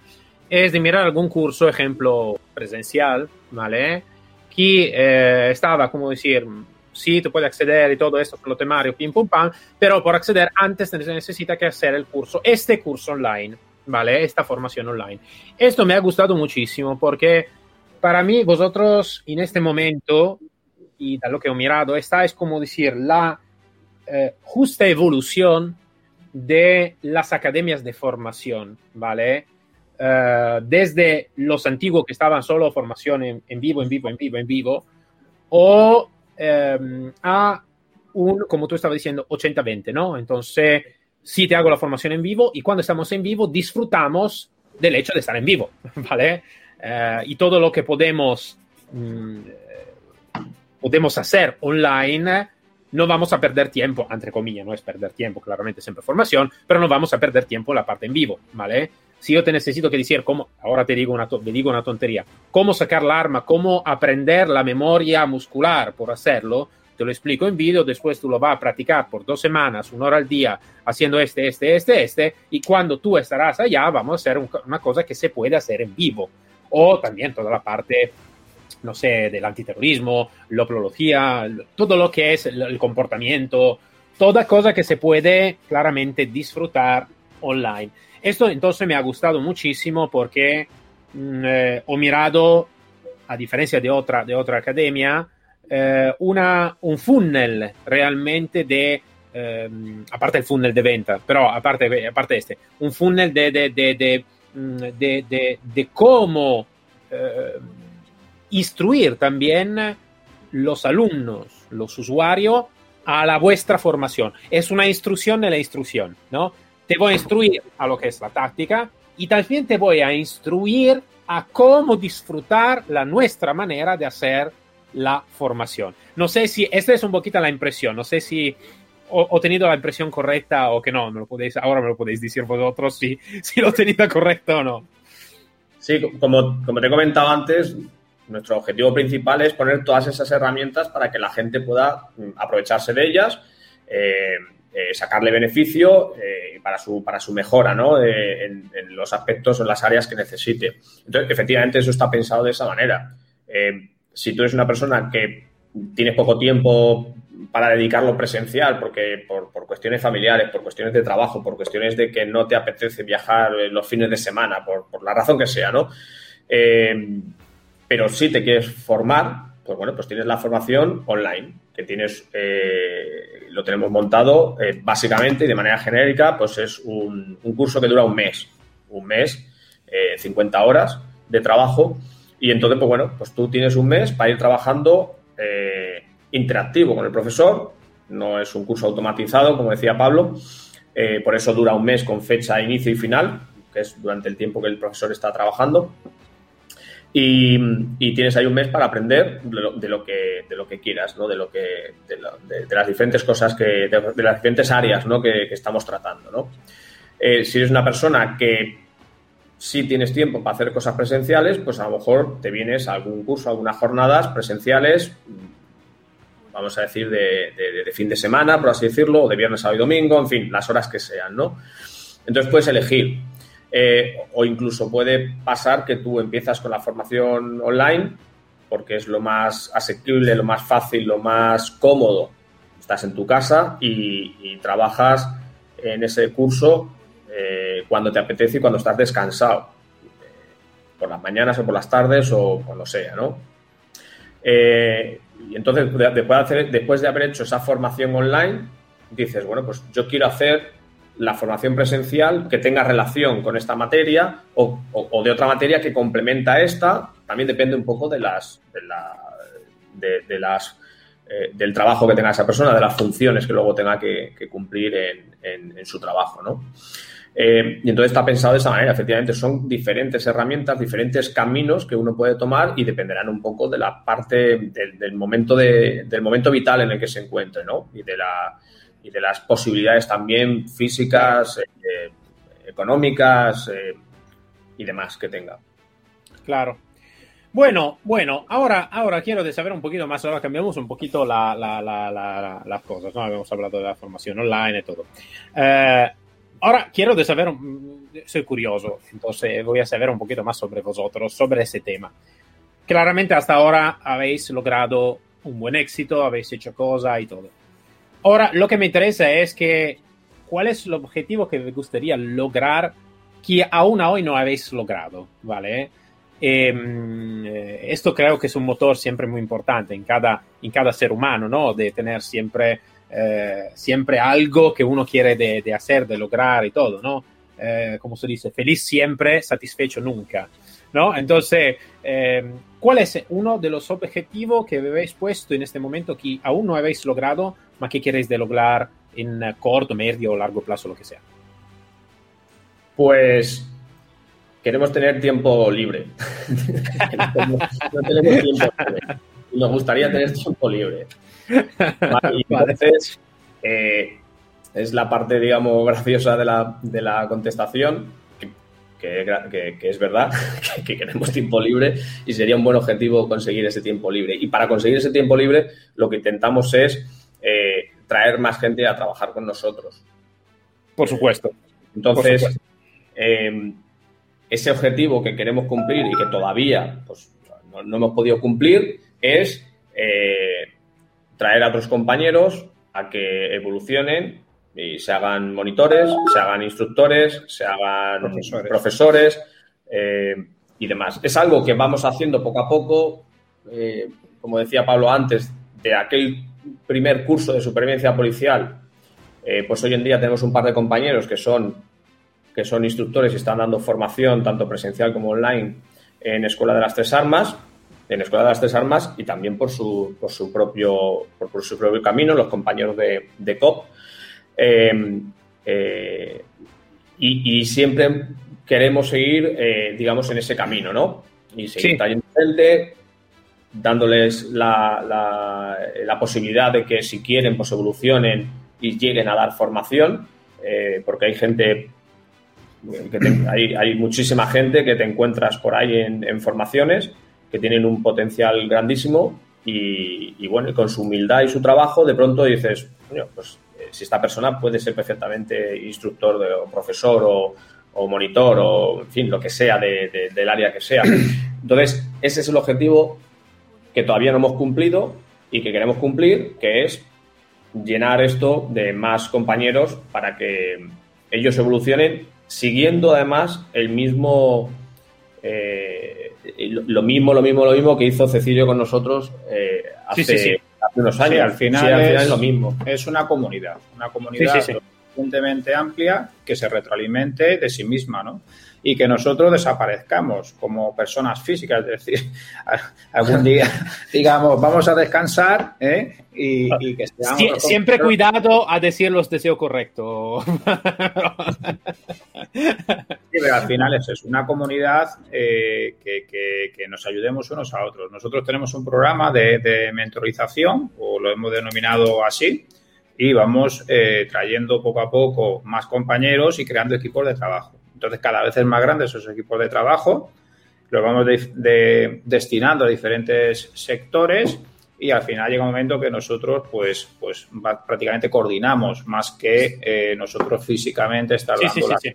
es de mirar algún curso, ejemplo presencial, ¿vale? Que eh, estaba, como decir, sí, tú puedes acceder y todo esto con lo temario, pim, pum, pam, pero por acceder antes necesita que hacer el curso, este curso online, ¿vale? Esta formación online. Esto me ha gustado muchísimo porque para mí vosotros en este momento, y de lo que he mirado, esta es como decir la eh, justa evolución de las academias de formación, ¿vale? Uh, desde los antiguos que estaban solo formación en, en, vivo, en vivo, en vivo, en vivo, o eh, a un, como tú estabas diciendo, 80-20, ¿no? Entonces, sí te hago la formación en vivo y cuando estamos en vivo disfrutamos del hecho de estar en vivo, ¿vale? Eh, y todo lo que podemos, mm, podemos hacer online, no vamos a perder tiempo, entre comillas, no es perder tiempo, claramente siempre formación, pero no vamos a perder tiempo en la parte en vivo, ¿vale? si yo te necesito que decir cómo, ahora te digo una, te digo una tontería, cómo sacar la arma, cómo aprender la memoria muscular por hacerlo, te lo explico en vídeo, después tú lo vas a practicar por dos semanas, una hora al día, haciendo este, este, este, este, y cuando tú estarás allá, vamos a hacer una cosa que se puede hacer en vivo. O también toda la parte, no sé, del antiterrorismo, la oplología, todo lo que es el comportamiento, toda cosa que se puede claramente disfrutar online. Esto entonces me ha gustado muchísimo porque mm, eh, he mirado, a diferencia de otra, de otra academia, eh, una, un funnel realmente de, eh, aparte el funnel de venta, pero aparte, aparte este, un funnel de, de, de, de mm, cómo instruir también los alumnos, los usuarios a la vuestra formación. Es una instrucción de la instrucción, ¿no? te voy a instruir a lo que es la táctica y también te voy a instruir a cómo disfrutar la nuestra manera de hacer la formación. No sé si, esta es un poquito la impresión, no sé si he tenido la impresión correcta o que no, ahora me lo podéis decir vosotros si, si lo he correcto o no. Sí, como, como te he comentado antes, nuestro objetivo principal es poner todas esas herramientas para que la gente pueda mm, aprovecharse de ellas. Eh, eh, sacarle beneficio eh, para, su, para su mejora ¿no? Eh, en, los aspectos o en las áreas que necesite. Entonces, efectivamente, eso está pensado de esa manera. si tú eres una persona que tienes poco tiempo para dedicarlo presencial, porque por, por, cuestiones familiares, por cuestiones de trabajo, por cuestiones de que no te apetece viajar los fines de semana, por, por la razón que sea, ¿no? Pero si te quieres formar, pues bueno, pues tienes la formación online, que tienes, eh, lo tenemos montado eh, básicamente y de manera genérica, pues es un, curso que dura un mes, un mes, 50 horas de trabajo, y entonces, pues bueno, pues tú tienes un mes para ir trabajando interactivo con el profesor, no es un curso automatizado, como decía Pablo, por eso dura un mes con fecha inicio y final, que es durante el tiempo que el profesor está trabajando. Y, tienes ahí un mes para aprender de lo, que, de lo que quieras, ¿no? de, lo que, de, las diferentes cosas, que, de, las diferentes áreas ¿no? que, estamos tratando. ¿no? Eh, si eres una persona que sí tienes tiempo para hacer cosas presenciales, pues a lo mejor te vienes a algún curso, algunas jornadas presenciales, vamos a decir, de, fin de semana, por así decirlo, o de viernes, sábado y domingo, en fin, las horas que sean, ¿no? Entonces puedes elegir. Eh, o incluso puede pasar que tú empiezas con la formación online porque es lo más asequible, lo más fácil, lo más cómodo. Estás en tu casa y, trabajas en ese curso eh, cuando te apetece y cuando estás descansado. por las mañanas o por las tardes o cuando sea, ¿no? Eh, y entonces, después de haber hecho esa formación online, dices, bueno, pues yo quiero hacer la formación presencial que tenga relación con esta materia o, de otra materia que complementa esta. También depende un poco de las, de, las eh, del trabajo que tenga esa persona, de las funciones que luego tenga que, cumplir en, su trabajo, ¿no? Eh, y entonces está pensado de esa manera. Efectivamente, son diferentes herramientas, diferentes caminos que uno puede tomar y dependerán un poco de la parte del, momento de, del momento vital en el que se encuentre, ¿no? Y de la y de las posibilidades también físicas, eh, económicas eh, y demás que tenga. Claro. Bueno, bueno, ahora, ahora quiero saber un poquito más, ahora cambiamos un poquito la, las cosas, ¿no? Habíamos hablado de la formación online y todo. Eh, ahora quiero saber, soy curioso, entonces voy a saber un poquito más sobre vosotros, sobre ese tema. Claramente hasta ahora habéis logrado un buen éxito, habéis hecho cosas y todo. Ahora, lo que me interesa es que, ¿cuál es el objetivo que me gustaría lograr que aún hoy no habéis logrado? ¿Vale? Em, eh, esto creo que es un motor siempre muy importante en cada, en cada ser humano, ¿no? De tener siempre, eh, siempre algo que uno quiere de, de, hacer, de lograr y todo, ¿no? Eh, como se dice, feliz siempre, satisfecho nunca, ¿no? Entonces, em, ¿cuál es uno de los objetivos que habéis puesto en este momento que aún no habéis logrado ma qué queréis de lograr en corto, medio o largo plazo, lo que sea? Pues queremos tener tiempo libre. no tenemos tiempo libre. Nos gustaría tener tiempo libre. y entonces, eh, es la parte, digamos, graciosa de la, de la contestación, que, que, es verdad, que, queremos tiempo libre y sería un buen objetivo conseguir ese tiempo libre. Y para conseguir ese tiempo libre, lo que intentamos es eh, traer más gente a trabajar con nosotros. Por supuesto. Entonces, em, ese objetivo que queremos cumplir y que todavía pues, no, hemos podido cumplir es eh, traer a otros compañeros a que evolucionen y se hagan monitores, se hagan instructores, se hagan profesores, eh, y demás. Es algo que vamos haciendo poco a poco, como decía Pablo antes, de aquel primer curso de supervivencia policial, eh, pues hoy en día tenemos un par de compañeros que son, que son instructores y están dando formación tanto presencial como online en Escuela de las Tres Armas, en Escuela de las Tres Armas y también por su, por su, propio, por, su propio camino, los compañeros de, COP. Eh, eh, y, siempre queremos seguir, digamos, en ese camino, ¿no? Y seguir trayendo gente, dándoles la, la, posibilidad de que si quieren, pues evolucionen y lleguen a dar formación, eh, porque hay gente, hay, hay, muchísima gente que te encuentras por ahí en, formaciones que tienen un potencial grandísimo y, bueno, y con su humildad y su trabajo, de pronto dices, pues eh, si esta persona puede ser perfectamente instructor de, o profesor o, o, monitor o, en fin, lo que sea del área que sea. Entonces, ese es el objetivo que todavía no hemos cumplido y que queremos cumplir, que es llenar esto de más compañeros para que ellos evolucionen siguiendo además el mismo, eh, lo mismo, lo mismo, lo mismo que hizo Cecilio con nosotros eh, hace, unos años. al final, es, lo mismo. Es una comunidad, una comunidad suficientemente amplia que se retroalimente de sí misma, ¿no? Y que nosotros desaparezcamos como personas físicas, es decir, algún día digamos, vamos a descansar ¿eh? y, que siempre cuidado a decir los deseos correctos. pero al final es una comunidad eh, que, nos ayudemos unos a otros. Nosotros tenemos un programa de, mentorización, o lo hemos denominado así, y vamos eh, trayendo poco a poco más compañeros y creando equipos de trabajo. Entonces, cada vez es más grande esos equipos de trabajo, los vamos destinando a diferentes sectores y al final llega un momento que nosotros, pues, pues prácticamente coordinamos más que eh, nosotros físicamente estar dando sí,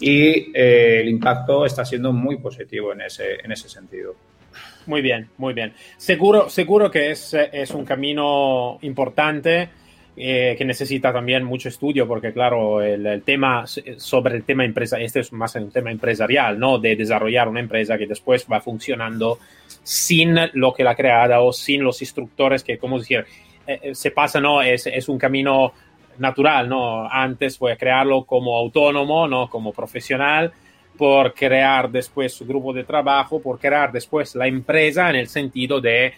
Y eh, el impacto está siendo muy positivo en ese, en ese sentido. Muy bien, muy bien. Seguro, seguro que es, es un camino importante eh, que necesita también mucho estudio, porque claro, el, tema sobre el tema empresa, este es más un tema empresarial, ¿no? De desarrollar una empresa que después va funcionando sin lo que la creada o sin los instructores que, como decir, eh, eh, se pasa, ¿no? Es, es un camino natural, ¿no? Antes fue crearlo como autónomo, ¿no? Como profesional, por crear después su grupo de trabajo, por crear después la empresa en el sentido de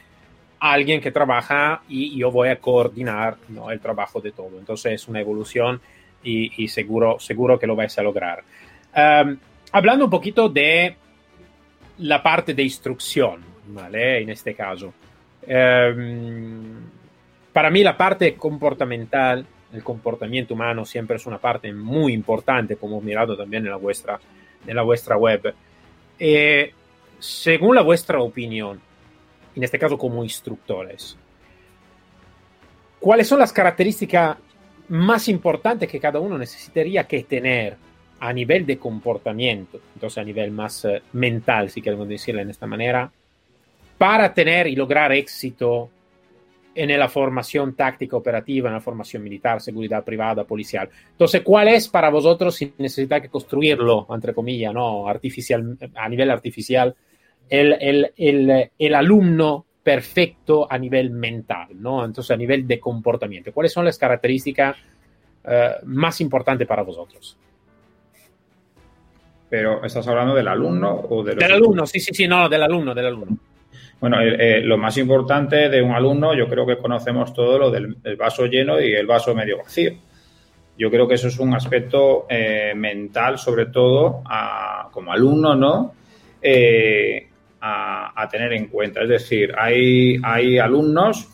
alguien que trabaja y yo voy a coordinar ¿no? el trabajo de todo. Entonces es una evolución y, seguro, seguro que lo vais a lograr. Em, hablando un poquito de la parte de instrucción, ¿vale? En este caso. Em, para mí la parte comportamental, el comportamiento humano siempre es una parte muy importante, como mirado también en la vuestra, en la vuestra web. Eh, según la vuestra opinión, en este caso como instructores. ¿Cuáles son las características más importantes que cada uno necesitaría que tener a nivel de comportamiento, entonces a nivel más eh, mental, si queremos decirlo de esta manera, para tener y lograr éxito en la formación táctica operativa, en la formación militar, seguridad privada, policial. Entonces, ¿cuál es para vosotros, si necesitáis que construirlo, entre comillas, ¿no? artificial, a nivel artificial, el, alumno perfecto a nivel mental, ¿no? Entonces, a nivel de comportamiento. ¿Cuáles son las características eh, más importantes para vosotros? Pero, ¿estás hablando del alumno o del alumno, sí, sí, sí, no, del alumno, del alumno. Bueno, eh, lo más importante de un alumno, yo creo que conocemos todo lo del vaso lleno y el vaso medio vacío. Yo creo que eso es un aspecto eh, mental, sobre todo, como alumno, ¿no? A, tener en cuenta. Es decir, hay, hay alumnos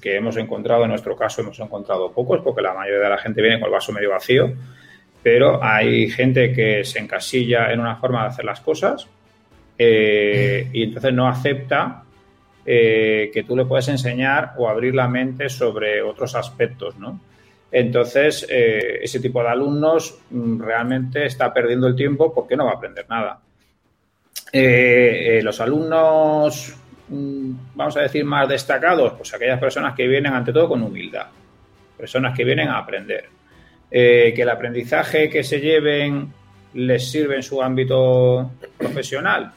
que hemos encontrado, en nuestro caso hemos encontrado pocos, porque la mayoría de la gente viene con el vaso medio vacío, pero hay gente que se encasilla en una forma de hacer las cosas eh, y entonces no acepta eh, que tú le puedes enseñar o abrir la mente sobre otros aspectos, ¿no? Entonces, eh, ese tipo de alumnos mm, realmente está perdiendo el tiempo porque no va a aprender nada. Eh, eh, los alumnos, mm, vamos a decir, más destacados, pues aquellas personas que vienen ante todo con humildad, personas que vienen a aprender. Eh, que el aprendizaje que se lleven les sirve en su ámbito profesional,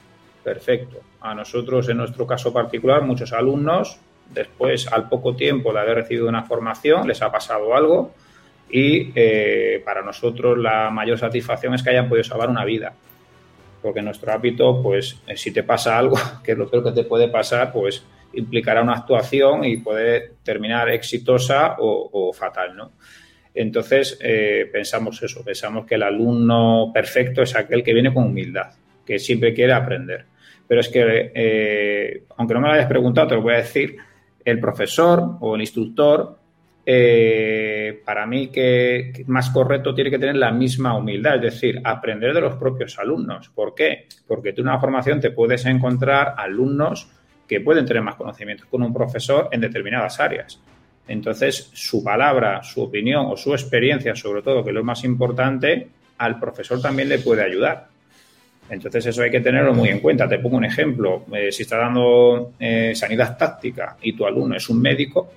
perfecto. A nosotros, en nuestro caso particular, muchos alumnos, después, al poco tiempo de haber recibido una formación, les ha pasado algo y para nosotros la mayor satisfacción es que hayan podido salvar una vida porque nuestro hábito, pues eh, si te pasa algo, que es lo peor que te puede pasar, pues implicará una actuación y puede terminar exitosa o, fatal, ¿no? Entonces, eh, pensamos eso, pensamos que el alumno perfecto es aquel que viene con humildad, que siempre quiere aprender. Pero es que, eh, aunque no me lo hayas preguntado, te lo voy a decir, el profesor o el instructor eh, para mí que más correcto tiene que tener la misma humildad, es decir, aprender de los propios alumnos. ¿Por qué? Porque tú en una formación te puedes encontrar alumnos que pueden tener más conocimientos con un profesor en determinadas áreas. Entonces, su palabra, su opinión o su experiencia, sobre todo, que es lo más importante, al profesor también le puede ayudar. Entonces, eso hay que tenerlo muy en cuenta. Te pongo un ejemplo. Eh, si está dando eh, sanidad táctica y tu alumno es un médico,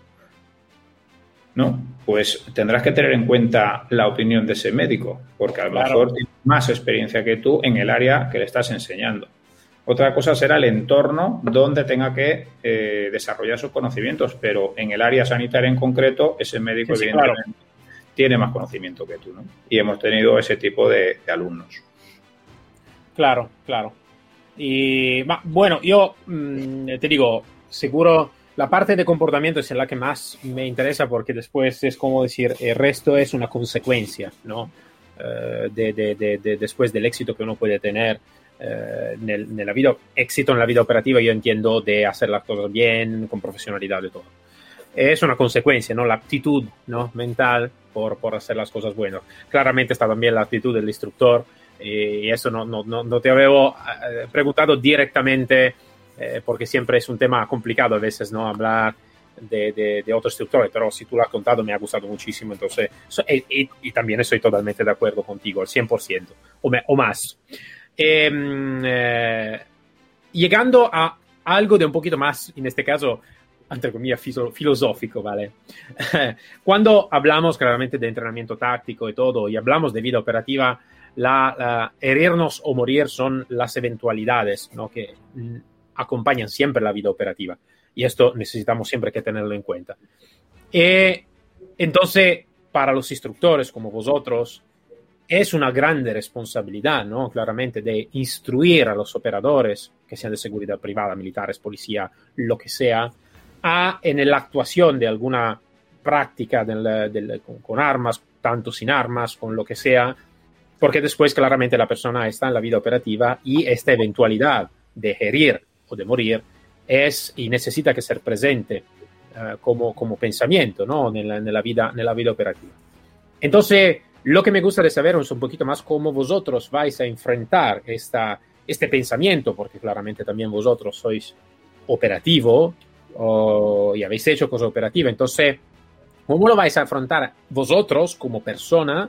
¿no? Pues tendrás que tener en cuenta la opinión de ese médico, porque a lo mejor tiene más experiencia que tú en el área que le estás enseñando. Otra cosa será el entorno donde tenga que eh, desarrollar sus conocimientos, pero en el área sanitaria en concreto, ese médico evidentemente tiene más conocimiento que tú, ¿no? Y hemos tenido ese tipo de, alumnos. Claro, claro. Y bueno, yo mm, te digo, seguro la parte de comportamiento es la que más me interesa porque después es como decir, el resto es una consecuencia, ¿no? Eh, de, después del éxito que uno puede tener eh, en, la vida, éxito en la vida operativa, yo entiendo de hacer las cosas bien, con profesionalidad y todo. Es una consecuencia, ¿no? La actitud ¿no? mental por, por hacer las cosas buenas. Claramente está también la actitud del instructor eh, y eso no, no, no, te había preguntado directamente porque siempre es un tema complicado a veces, ¿no? Hablar de, de, otro instructor, pero si tú lo has contado me ha gustado muchísimo, entonces, y, también estoy totalmente de acuerdo contigo, al 100% o, o más. Em, eh, llegando a algo de un poquito más, en este caso, entre comillas, filosófico, ¿vale? Cuando hablamos claramente de entrenamiento táctico y todo, y hablamos de vida operativa, la, herirnos o morir son las eventualidades ¿no? que mm, acompañan siempre la vida operativa. Y esto necesitamos siempre que tenerlo en cuenta. Eh, entonces, para los instructores como vosotros, es una grande responsabilidad, ¿no? Claramente, de instruir a los operadores, que sean de seguridad privada, militares, policía, lo que sea, a, en la actuación de alguna práctica con, armas, tanto sin armas, con lo que sea, porque después claramente la persona está en la vida operativa y esta eventualidad de herir o de morir es y necesita que ser presente uh, como, como pensamiento ¿no? en, la, en, la vida, en la vida operativa. Entonces, lo que me gusta de saber es un poquito más cómo vosotros vais a enfrentar esta, este pensamiento, porque claramente también vosotros sois operativo y habéis hecho cosas operativas. Entonces, ¿cómo lo vais a afrontar vosotros como persona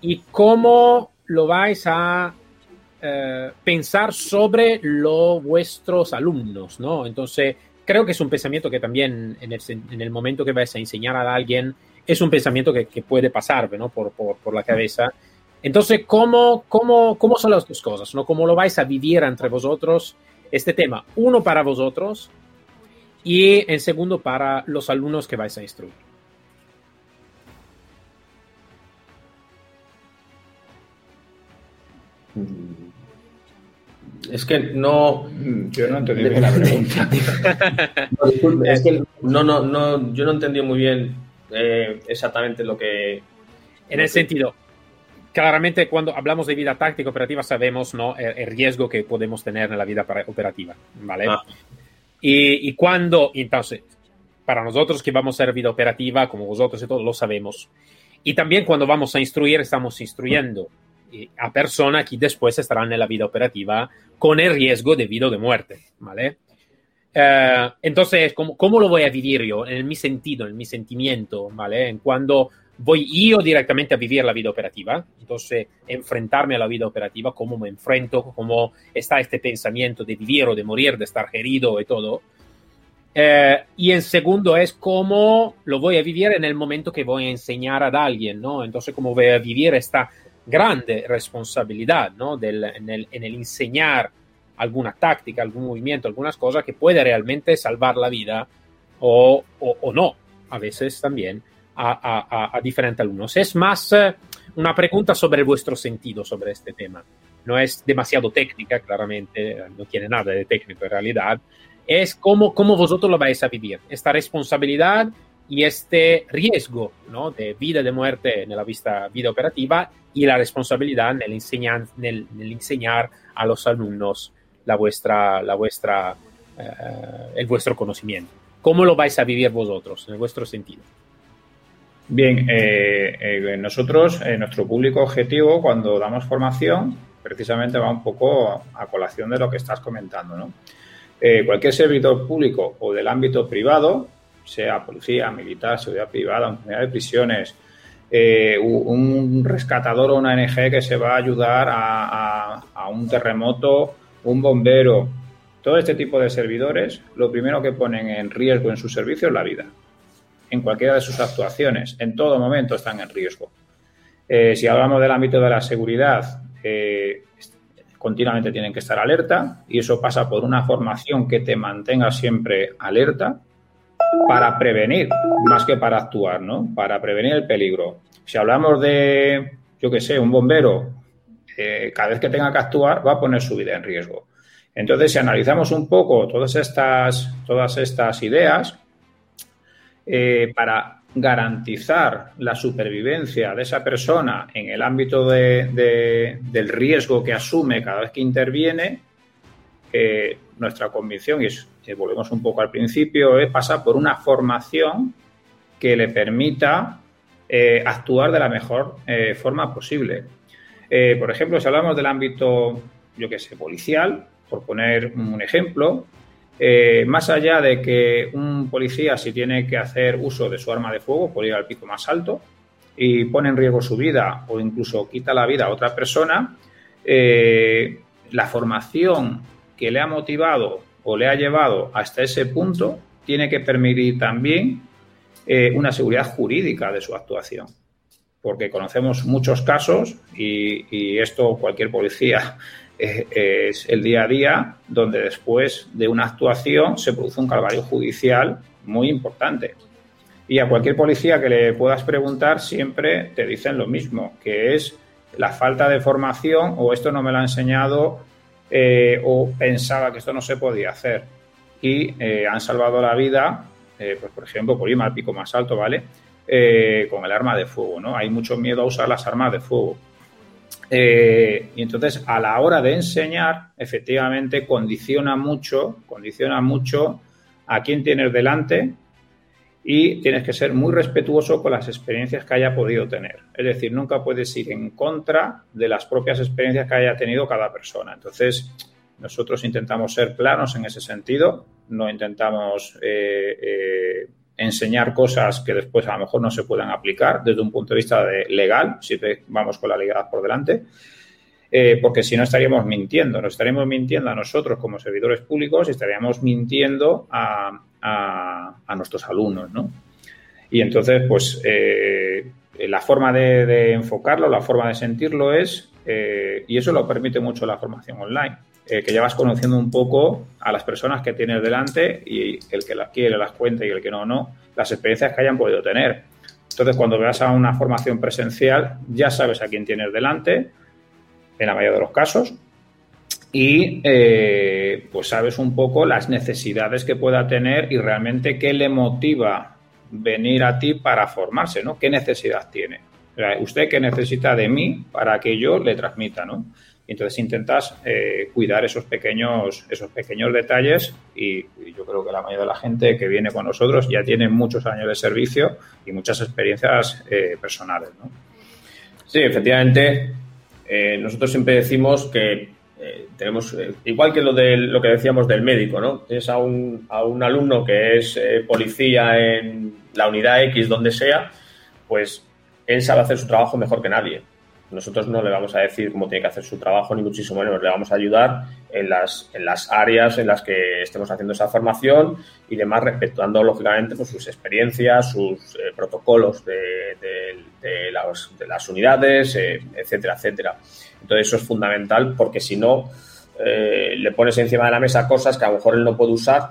y cómo lo vais a eh, pensar sobre los vuestros alumnos, ¿no? Entonces, creo que es un pensamiento que también en el, en el momento que vais a enseñar a alguien, es un pensamiento que, que puede pasar, ¿no? Por, por, por, la cabeza. Entonces, ¿cómo, cómo, ¿cómo son las dos cosas, ¿no? ¿Cómo lo vais a vivir entre vosotros este tema? Uno para vosotros y en segundo para los alumnos que vais a instruir. Mm. Es que no. Mm, yo no entendí bien la pregunta. no, es que no, no, no, yo no entendí muy bien eh, exactamente lo que. En el sentido, claramente cuando hablamos de vida táctica operativa sabemos ¿no? el, riesgo que podemos tener en la vida operativa, ¿vale? Ah. Y, y, cuando, entonces, para nosotros que vamos a hacer vida operativa, como vosotros y todo, lo sabemos. Y también cuando vamos a instruir, estamos instruyendo a personas que después estarán en la vida operativa con el riesgo de vida o de muerte, ¿vale? Uh, entonces, ¿cómo, ¿cómo, lo voy a vivir yo? En mi sentido, en mi sentimiento, ¿vale? En cuando voy yo directamente a vivir la vida operativa, entonces enfrentarme a la vida operativa, cómo me enfrento, cómo está este pensamiento de vivir o de morir, de estar herido y todo. Uh, y en segundo es cómo lo voy a vivir en el momento que voy a enseñar a alguien, ¿no? Entonces, cómo voy a vivir esta grande responsabilidad ¿no? Del, en, el, en, el, enseñar alguna táctica, algún movimiento, algunas cosas que puede realmente salvar la vida o, o, o no, a veces también, a, a, a, diferentes alumnos. Es más eh, una pregunta sobre vuestro sentido sobre este tema. No es demasiado técnica, claramente, no tiene nada de técnico en realidad. Es cómo, cómo vosotros lo vais a vivir. Esta responsabilidad y este riesgo ¿no? de vida, de muerte en la vista, vida operativa y la responsabilidad en el, enseñar, en el, en el enseñar a los alumnos la vuestra, la vuestra, uh, el vuestro conocimiento. ¿Cómo lo vais a vivir vosotros, en vuestro sentido? Bien, eh, eh, nosotros, eh, nuestro público objetivo, cuando damos formación, precisamente va un poco a colación de lo que estás comentando, ¿no? cualquier servidor público o del ámbito privado sea policía, militar, seguridad privada, unidad de prisiones, eh, un rescatador o una ONG que se va a ayudar a, un terremoto, un bombero, todo este tipo de servidores, lo primero que ponen en riesgo en su servicio es la vida. En cualquiera de sus actuaciones, en todo momento están en riesgo. Eh, si hablamos del ámbito de la seguridad, eh, continuamente tienen que estar alerta y eso pasa por una formación que te mantenga siempre alerta para prevenir, más que para actuar, ¿no? Para prevenir el peligro. Si hablamos de, yo qué sé, un bombero, eh, cada vez que tenga que actuar va a poner su vida en riesgo. Entonces, si analizamos un poco todas estas, todas estas ideas, eh, para garantizar la supervivencia de esa persona en el ámbito del riesgo que asume cada vez que interviene, eh, nuestra convicción, y volvemos un poco al principio, es pasar por una formación que le permita eh, actuar de la mejor eh, forma posible. por ejemplo, si hablamos del ámbito, yo qué sé, policial, por poner un ejemplo, eh, más allá de que un policía, si tiene que hacer uso de su arma de fuego, por ir al pico más alto y pone en riesgo su vida o incluso quita la vida a otra persona, eh, la formación que le ha motivado o le ha llevado hasta ese punto tiene que permitir también eh, una seguridad jurídica de su actuación. Porque conocemos muchos casos y esto cualquier policía es el día a día donde después de una actuación se produce un calvario judicial muy importante. Y a cualquier policía que le puedas preguntar siempre te dicen lo mismo, que es la falta de formación o esto no me lo ha enseñado eh, o pensaba que esto no se podía hacer. Y eh, han salvado la vida, eh, pues por ejemplo, por ir al pico más alto, ¿vale? con el arma de fuego, ¿no? Hay mucho miedo a usar las armas de fuego. Y entonces, a la hora de enseñar, efectivamente, condiciona mucho, condiciona mucho a quién tienes delante y tienes que ser muy respetuoso con las experiencias que haya podido tener. Es decir, nunca puedes ir en contra de las propias experiencias que haya tenido cada persona. Entonces, nosotros intentamos ser planos en ese sentido, no intentamos eh, eh, enseñar cosas que después a lo mejor no se puedan aplicar desde un punto de vista de legal, si vamos con la legalidad por delante, eh, porque si no estaríamos mintiendo, nos estaríamos mintiendo a nosotros como servidores públicos y estaríamos mintiendo a, nuestros alumnos, ¿no? Y entonces, pues, eh, la forma de, enfocarlo, la forma de sentirlo es, eh, y eso lo permite mucho la formación online, que ya vas conociendo un poco a las personas que tienes delante y el que las quiere las cuenta y el que no, no, las experiencias que hayan podido tener. Entonces, cuando veas a una formación presencial, ya sabes a quién tienes delante, en la mayoría de los casos, y eh, pues sabes un poco las necesidades que pueda tener y realmente qué le motiva venir a ti para formarse, ¿no? ¿Qué necesidad tiene? ¿Usted qué necesita de mí para que yo le transmita, ¿no? entonces intentas eh, cuidar esos pequeños, esos pequeños detalles y, yo creo que la mayoría de la gente que viene con nosotros ya tiene muchos años de servicio y muchas experiencias eh, personales. ¿no? Sí, efectivamente. Eh, nosotros siempre decimos que tenemos, igual que lo, de, lo que decíamos del médico, ¿no? Tienes a un, a un alumno que es policía en la unidad X, donde sea, pues él sabe hacer su trabajo mejor que nadie nosotros no le vamos a decir cómo tiene que hacer su trabajo, ni muchísimo menos. Le vamos a ayudar en las, en las áreas en las que estemos haciendo esa formación y demás, respetando, lógicamente, pues, sus experiencias, sus eh, protocolos de, las, unidades, eh, etcétera, etcétera. Entonces, eso es fundamental porque si no, eh, le pones encima de la mesa cosas que a lo mejor él no puede usar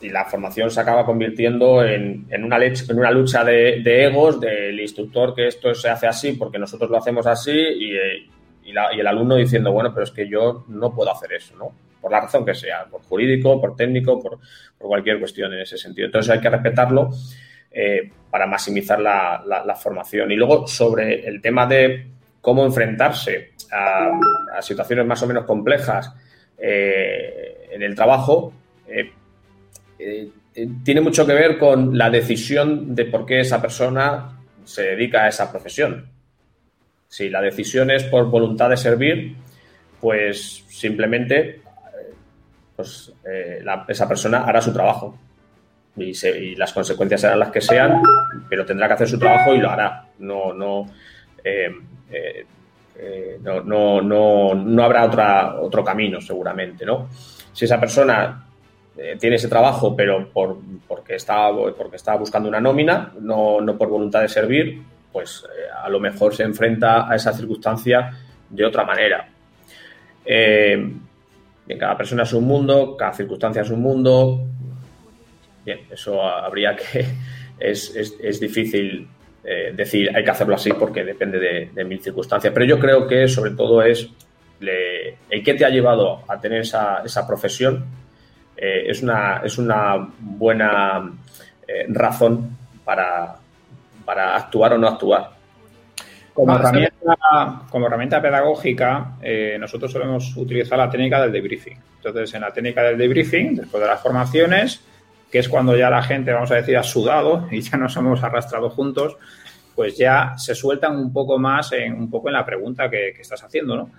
y la formación se acaba convirtiendo en, una, en una lucha de, egos del instructor que esto se hace así porque nosotros lo hacemos así y, el alumno diciendo, bueno, pero es que yo no puedo hacer eso, ¿no? Por la razón que sea, por jurídico, por técnico, por, cualquier cuestión en ese sentido. Entonces hay que respetarlo eh, para maximizar la, formación. Y luego sobre el tema de cómo enfrentarse a, situaciones más o menos complejas eh, en el trabajo, eh, eh, eh, tiene mucho que ver con la decisión de por qué esa persona se dedica a esa profesión. Si la decisión es por voluntad de servir, pues simplemente eh, pues, esa persona hará su trabajo. Y, las consecuencias serán las que sean, pero tendrá que hacer su trabajo y lo hará. No, no, no, no, no, habrá otra, otro camino, seguramente, ¿no? Si esa persona eh, tiene ese trabajo, pero por, porque, está, porque está buscando una nómina, no, no por voluntad de servir, pues eh, a lo mejor se enfrenta a esa circunstancia de otra manera. Eh, cada persona es un mundo, cada circunstancia es un mundo. Bien, eso habría que. Es, difícil eh, decir hay que hacerlo así porque depende de, mil circunstancias. Pero yo creo que sobre todo es el que te ha llevado a tener esa, profesión. Eh, es, una, es una buena razón para, para actuar o no actuar. Como herramienta, como herramienta pedagógica, eh, nosotros solemos utilizar la técnica del debriefing. Entonces, en la técnica del debriefing, después de las formaciones, que es cuando ya la gente, vamos a decir, ha sudado y ya nos hemos arrastrado juntos, pues ya se sueltan un poco más en un poco en la pregunta que, estás haciendo, ¿no?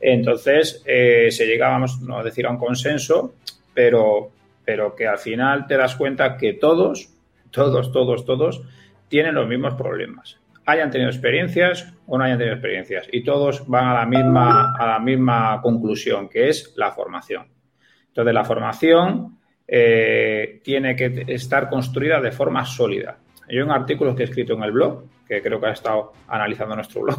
Entonces, eh, se llega, vamos no a decir a un consenso, pero, pero que al final te das cuenta que todos, todos, todos, todos tienen los mismos problemas hayan tenido experiencias o no hayan tenido experiencias. Y todos van a la misma, a la misma conclusión, que es la formación. Entonces, la formación eh, tiene que estar construida de forma sólida. Hay un artículo que he escrito en el blog, que creo que ha estado analizando nuestro blog.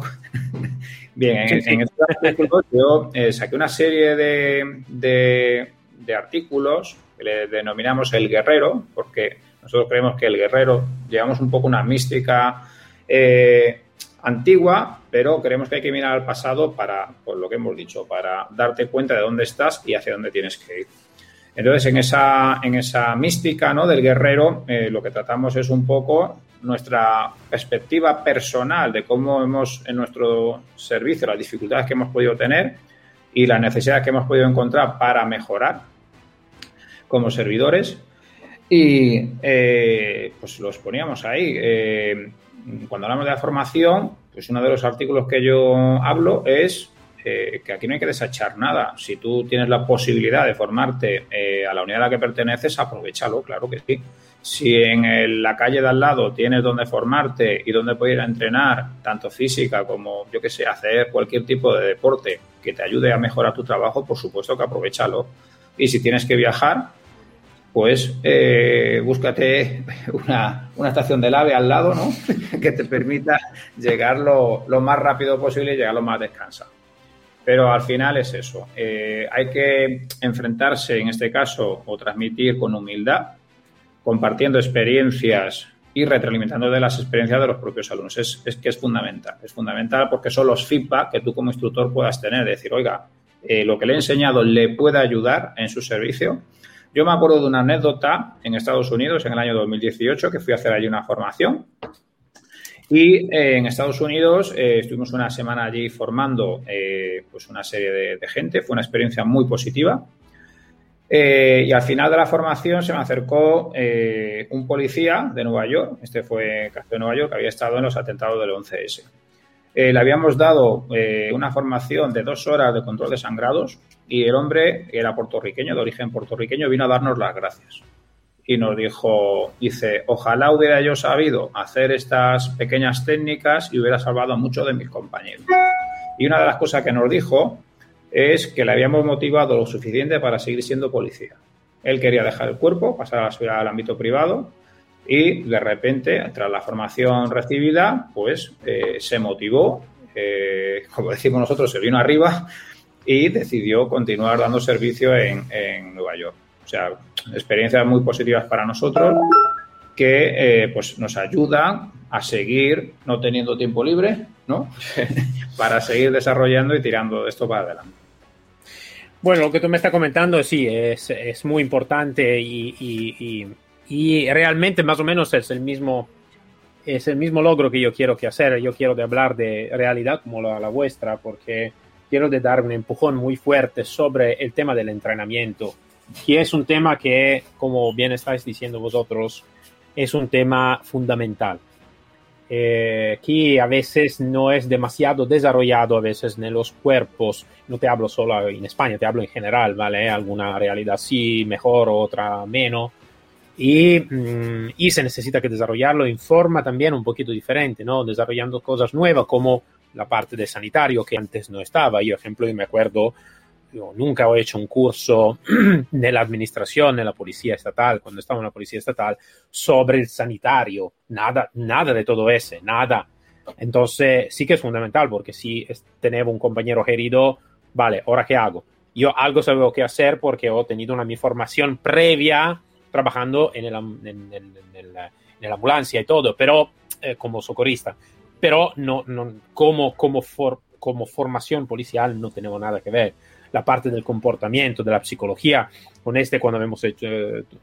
Bien, en, este artículo yo eh, saqué una serie de, de artículos que le denominamos el guerrero, porque nosotros creemos que el guerrero llevamos un poco una mística eh, antigua, pero creemos que hay que mirar al pasado para, por lo que hemos dicho, para darte cuenta de dónde estás y hacia dónde tienes que ir. Entonces, en esa, en esa mística ¿no? del guerrero, eh, lo que tratamos es un poco nuestra perspectiva personal de cómo hemos en nuestro servicio, las dificultades que hemos podido tener y las necesidades que hemos podido encontrar para mejorar como servidores. Y eh, pues los poníamos ahí cuando hablamos de la formación, pues uno de los artículos que yo hablo es eh, que aquí no hay que desechar nada. Si tú tienes la posibilidad de formarte eh, a la unidad a la que perteneces, aprovechalo, claro que sí. Si en la calle de al lado tienes donde formarte y donde poder entrenar, tanto física como, yo que sé, hacer cualquier tipo de deporte que te ayude a mejorar tu trabajo, por supuesto que aprovechalo. Y si tienes que viajar, pues eh, búscate una, estación del AVE al lado, ¿no? que te permita llegar lo, más rápido posible y llegar lo más descansado. Pero al final es eso. Eh, hay que enfrentarse, en este caso, o transmitir con humildad, compartiendo experiencias y retroalimentando de las experiencias de los propios alumnos. Es, es, que es fundamental. Es fundamental porque son los feedback que tú como instructor puedas tener. Decir, oiga, eh, lo que le he enseñado le puede ayudar en su servicio yo me acuerdo de una anécdota en Estados Unidos en el año 2018 que fui a hacer allí una formación. Y eh, en Estados Unidos eh, estuvimos una semana allí formando eh, pues una serie de, gente. Fue una experiencia muy positiva. y al final de la formación se me acercó un policía de Nueva York, este fue caso de Nueva York, que había estado en los atentados del 11S. Le habíamos dado una formación de dos horas de control de sangrados y el hombre, era puertorriqueño, de origen puertorriqueño, vino a darnos las gracias. Y nos dijo, dice, ojalá hubiera yo sabido hacer estas pequeñas técnicas y hubiera salvado a muchos de mis compañeros. Y una de las cosas que nos dijo es que le habíamos motivado lo suficiente para seguir siendo policía. Él quería dejar el cuerpo, pasar al ámbito privado y de repente, tras la formación recibida, pues eh, se motivó, eh, como decimos nosotros, se vino arriba y decidió continuar dando servicio en, Nueva York. O sea, experiencias muy positivas para nosotros que eh, pues nos ayudan a seguir no teniendo tiempo libre, ¿no? para seguir desarrollando y tirando esto para adelante. Bueno, lo que tú me estás comentando sí, es, es muy importante y, realmente más o menos es el mismo es el mismo logro que yo quiero que hacer. Yo quiero de hablar de realidad como la, la vuestra, porque quiero de dar un empujón muy fuerte sobre el tema del entrenamiento, que es un tema que, como bien estáis diciendo vosotros, es un tema fundamental. Eh, que a veces no es demasiado desarrollado a veces en los cuerpos, no te hablo solo en España, te hablo en general, ¿vale? Alguna realidad sí, mejor, otra menos. Y, mm, y, se necesita que desarrollarlo en forma también un poquito diferente, ¿no? Desarrollando cosas nuevas como la parte de sanitario que antes no estaba. Yo, ejemplo, me acuerdo, yo nunca he hecho un curso de la administración de la policía estatal, cuando estaba en la policía estatal, sobre el sanitario. Nada, nada de todo eso, nada. Entonces, sí que es fundamental, porque si tenemos un compañero herido, vale, ¿ahora qué hago? Yo algo sabía que hacer porque he tenido una mi formación previa trabajando en, el, en, en, la ambulancia y todo, pero eh, como socorrista. Pero no, no, como, como, for, como formación policial no tenemos nada que ver. La parte del comportamiento, de la psicología. Con este, cuando hemos hecho,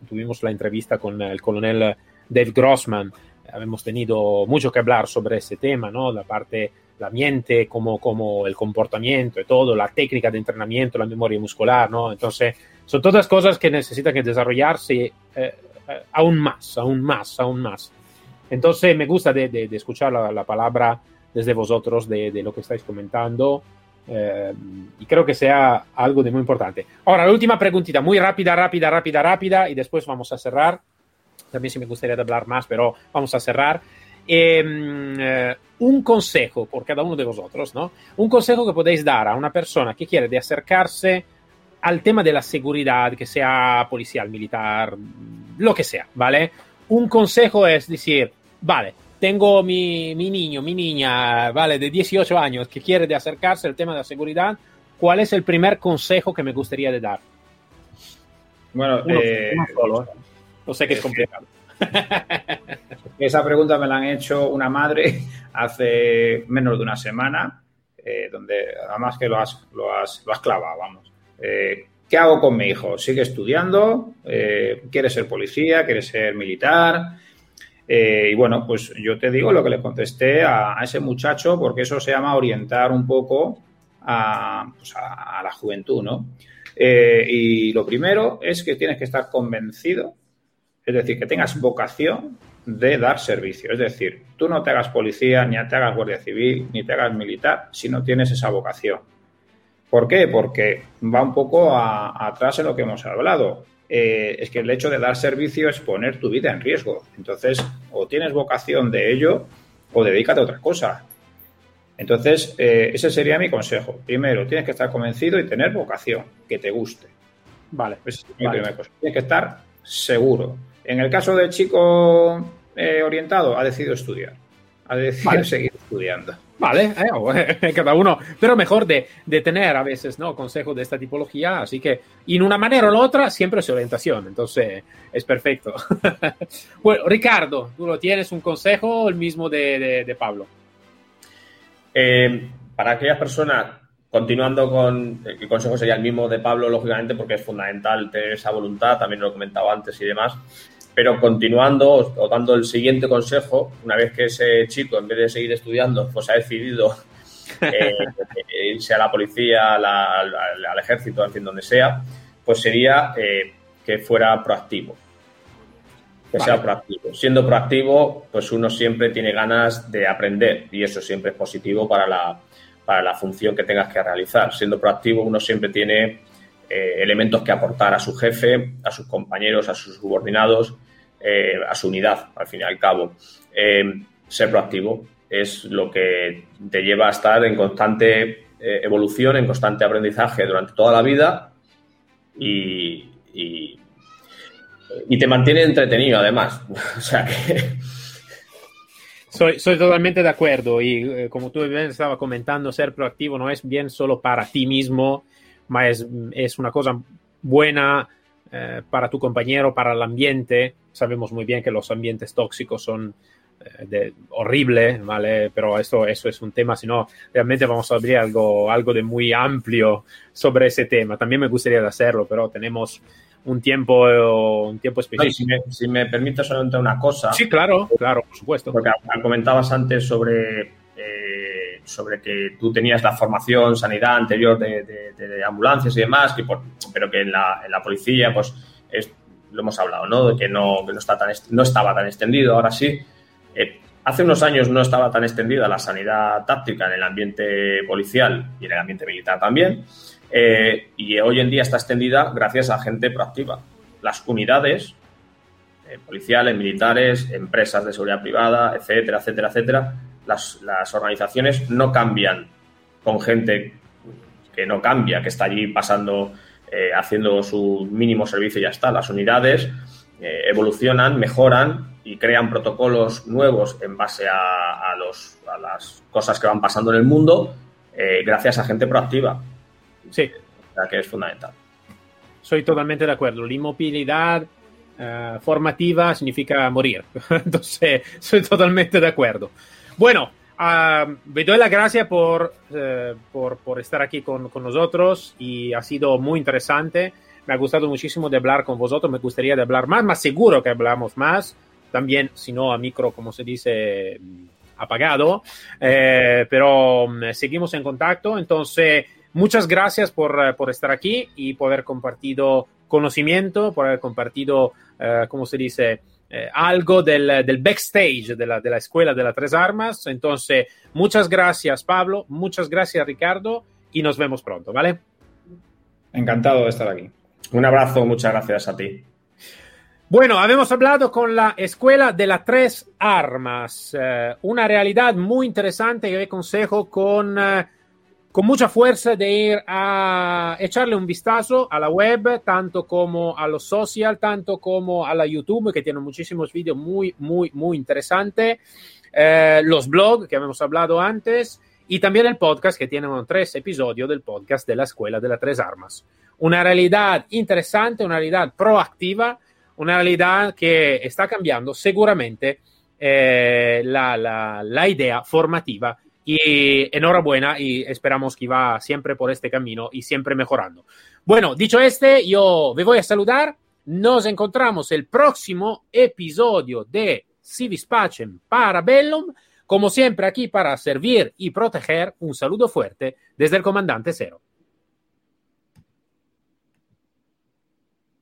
tuvimos la entrevista con el coronel Dave Grossman, hemos tenido mucho que hablar sobre ese tema, ¿no? La parte, la mente, como, como el comportamiento y todo, la técnica de entrenamiento, la memoria muscular, ¿no? Entonces, son todas cosas que necesitan que desarrollarse eh, eh, aún más, aún más, aún más. Entonces, me gusta de, de, escuchar la, la, palabra desde vosotros de, de, lo que estáis comentando. Eh, y creo que sea algo de muy importante. Ahora, la última preguntita, muy rápida, rápida, rápida, rápida, y después vamos a cerrar también sí me gustaría hablar más, pero vamos a cerrar. Em, eh, un consejo por cada uno de vosotros, ¿no? Un consejo que podéis dar a una persona que quiere de acercarse al tema de la seguridad, que sea policial, militar, lo que sea, ¿vale? Un consejo es decir, vale, tengo mi, mi niño, mi niña, ¿vale? De 18 años que quiere de acercarse al tema de la seguridad, ¿cuál es el primer consejo que me gustaría de dar? Bueno, eh, solo, ¿eh? No sé qué es complicado. Esa pregunta me la han hecho una madre hace menos de una semana, eh, donde además que lo has, lo has, lo has clavado, vamos. Eh, ¿Qué hago con mi hijo? ¿Sigue estudiando? Eh, ¿Quiere ser policía? ¿Quiere ser militar? y bueno, pues yo te digo lo que le contesté a, ese muchacho, porque eso se llama orientar un poco a, pues a la juventud, ¿no? y lo primero es que tienes que estar convencido es decir, que tengas vocación de dar servicio. Es decir, tú no te hagas policía, ni te hagas guardia civil, ni te hagas militar si no tienes esa vocación. ¿Por qué? Porque va un poco atrás en lo que hemos hablado. Eh, es que el hecho de dar servicio es poner tu vida en riesgo. Entonces, o tienes vocación de ello o dedícate a otra cosa. Entonces, eh, ese sería mi consejo. Primero, tienes que estar convencido y tener vocación, que te guste. Vale. es mi primera cosa. Tienes que estar seguro. En el caso del chico eh, orientado, ha decidido estudiar. Ha decidido seguir estudiando. Vale, eh, cada uno, pero mejor de, de, tener a veces, ¿no? Consejos de esta tipología, así que, en una manera o la otra, siempre es orientación, entonces es perfecto. bueno, Ricardo, ¿tú lo tienes un consejo el mismo de, de, Pablo? Eh, para aquellas personas, continuando con, el consejo sería el mismo de Pablo, lógicamente, porque es fundamental tener esa voluntad, también lo he comentado antes y demás, pero continuando o dando el siguiente consejo, una vez que ese chico, en vez de seguir estudiando, pues ha decidido eh, irse a la policía, al, ejército, en fin, donde sea, pues sería eh, que fuera proactivo. Que sea proactivo. Siendo proactivo, pues uno siempre tiene ganas de aprender y eso siempre es positivo para la, para la función que tengas que realizar. Siendo proactivo, uno siempre tiene eh, elementos que aportar a su jefe, a sus compañeros, a sus subordinados, eh, a su unidad, al fin y al cabo. Eh, ser proactivo es lo que te lleva a estar en constante evolución, en constante aprendizaje durante toda la vida y, y, te mantiene entretenido además. Soy, soy, totalmente de acuerdo y como tú bien estabas comentando, ser proactivo no es bien solo para ti mismo, es, es una cosa buena eh, para tu compañero, para el ambiente. Sabemos muy bien que los ambientes tóxicos son eh, de, horribles, ¿vale? Pero eso, eso es un tema, si no, realmente vamos a abrir algo, algo de muy amplio sobre ese tema. También me gustaría hacerlo, pero tenemos un tiempo, un tiempo específico. si, me, si me permite solamente una cosa. Sí, claro, claro, por supuesto. Porque comentabas antes sobre eh, sobre que tú tenías la formación sanidad anterior de, ambulancias y demás, que pero que en la, en la policía, pues lo hemos hablado, ¿no? Que no, que no, está tan, no estaba tan extendido, ahora sí. Eh, hace unos años no estaba tan extendida la sanidad táctica en el ambiente policial y en el ambiente militar también. Eh, y hoy en día está extendida gracias a gente proactiva. Las unidades policiales, militares, empresas de seguridad privada, etcétera, etcétera, etcétera, las, organizaciones no cambian con gente que no cambia, que está allí pasando, eh, haciendo su mínimo servicio y ya está. Las unidades eh, evolucionan, mejoran y crean protocolos nuevos en base a, los, las cosas que van pasando en el mundo eh, gracias a gente proactiva. Sí. O sea que es fundamental. Soy totalmente de acuerdo. La inmovilidad formativa significa morir. Entonces, soy totalmente de acuerdo. Bueno, uh, me doy las gracias por, uh, por, por, estar aquí con, con, nosotros y ha sido muy interesante. Me ha gustado muchísimo de hablar con vosotros. Me gustaría de hablar más, más seguro que hablamos más. También, si no, a micro, como se dice, apagado. Eh, pero um, seguimos en contacto. Entonces, muchas gracias por, uh, por, estar aquí y por haber compartido conocimiento, por haber compartido, uh, ¿cómo se dice? Eh, algo del, del, backstage de la, de la Escuela de las Tres Armas. Entonces, muchas gracias, Pablo. Muchas gracias, Ricardo. Y nos vemos pronto, ¿vale? Encantado de estar aquí. Un abrazo, muchas gracias a ti. Bueno, habíamos hablado con la Escuela de las Tres Armas, eh, una realidad muy interesante que aconsejo con, eh, con mucha fuerza de ir a echarle un vistazo a la web, tanto como a los social, tanto como a la YouTube, que tiene muchísimos vídeos muy, muy, muy interesantes, eh, los blogs que habíamos hablado antes y también el podcast que tiene tres episodios del podcast de la Escuela de las Tres Armas. Una realidad interesante, una realidad proactiva una realidad que está cambiando seguramente eh, la, la, la, idea formativa y enhorabuena y esperamos que va siempre por este camino y siempre mejorando. Bueno, dicho este, yo me voy a saludar. Nos encontramos el próximo episodio de Civis Pacem para Bellum. Como siempre, aquí para servir y proteger, un saludo fuerte desde el comandante Cero.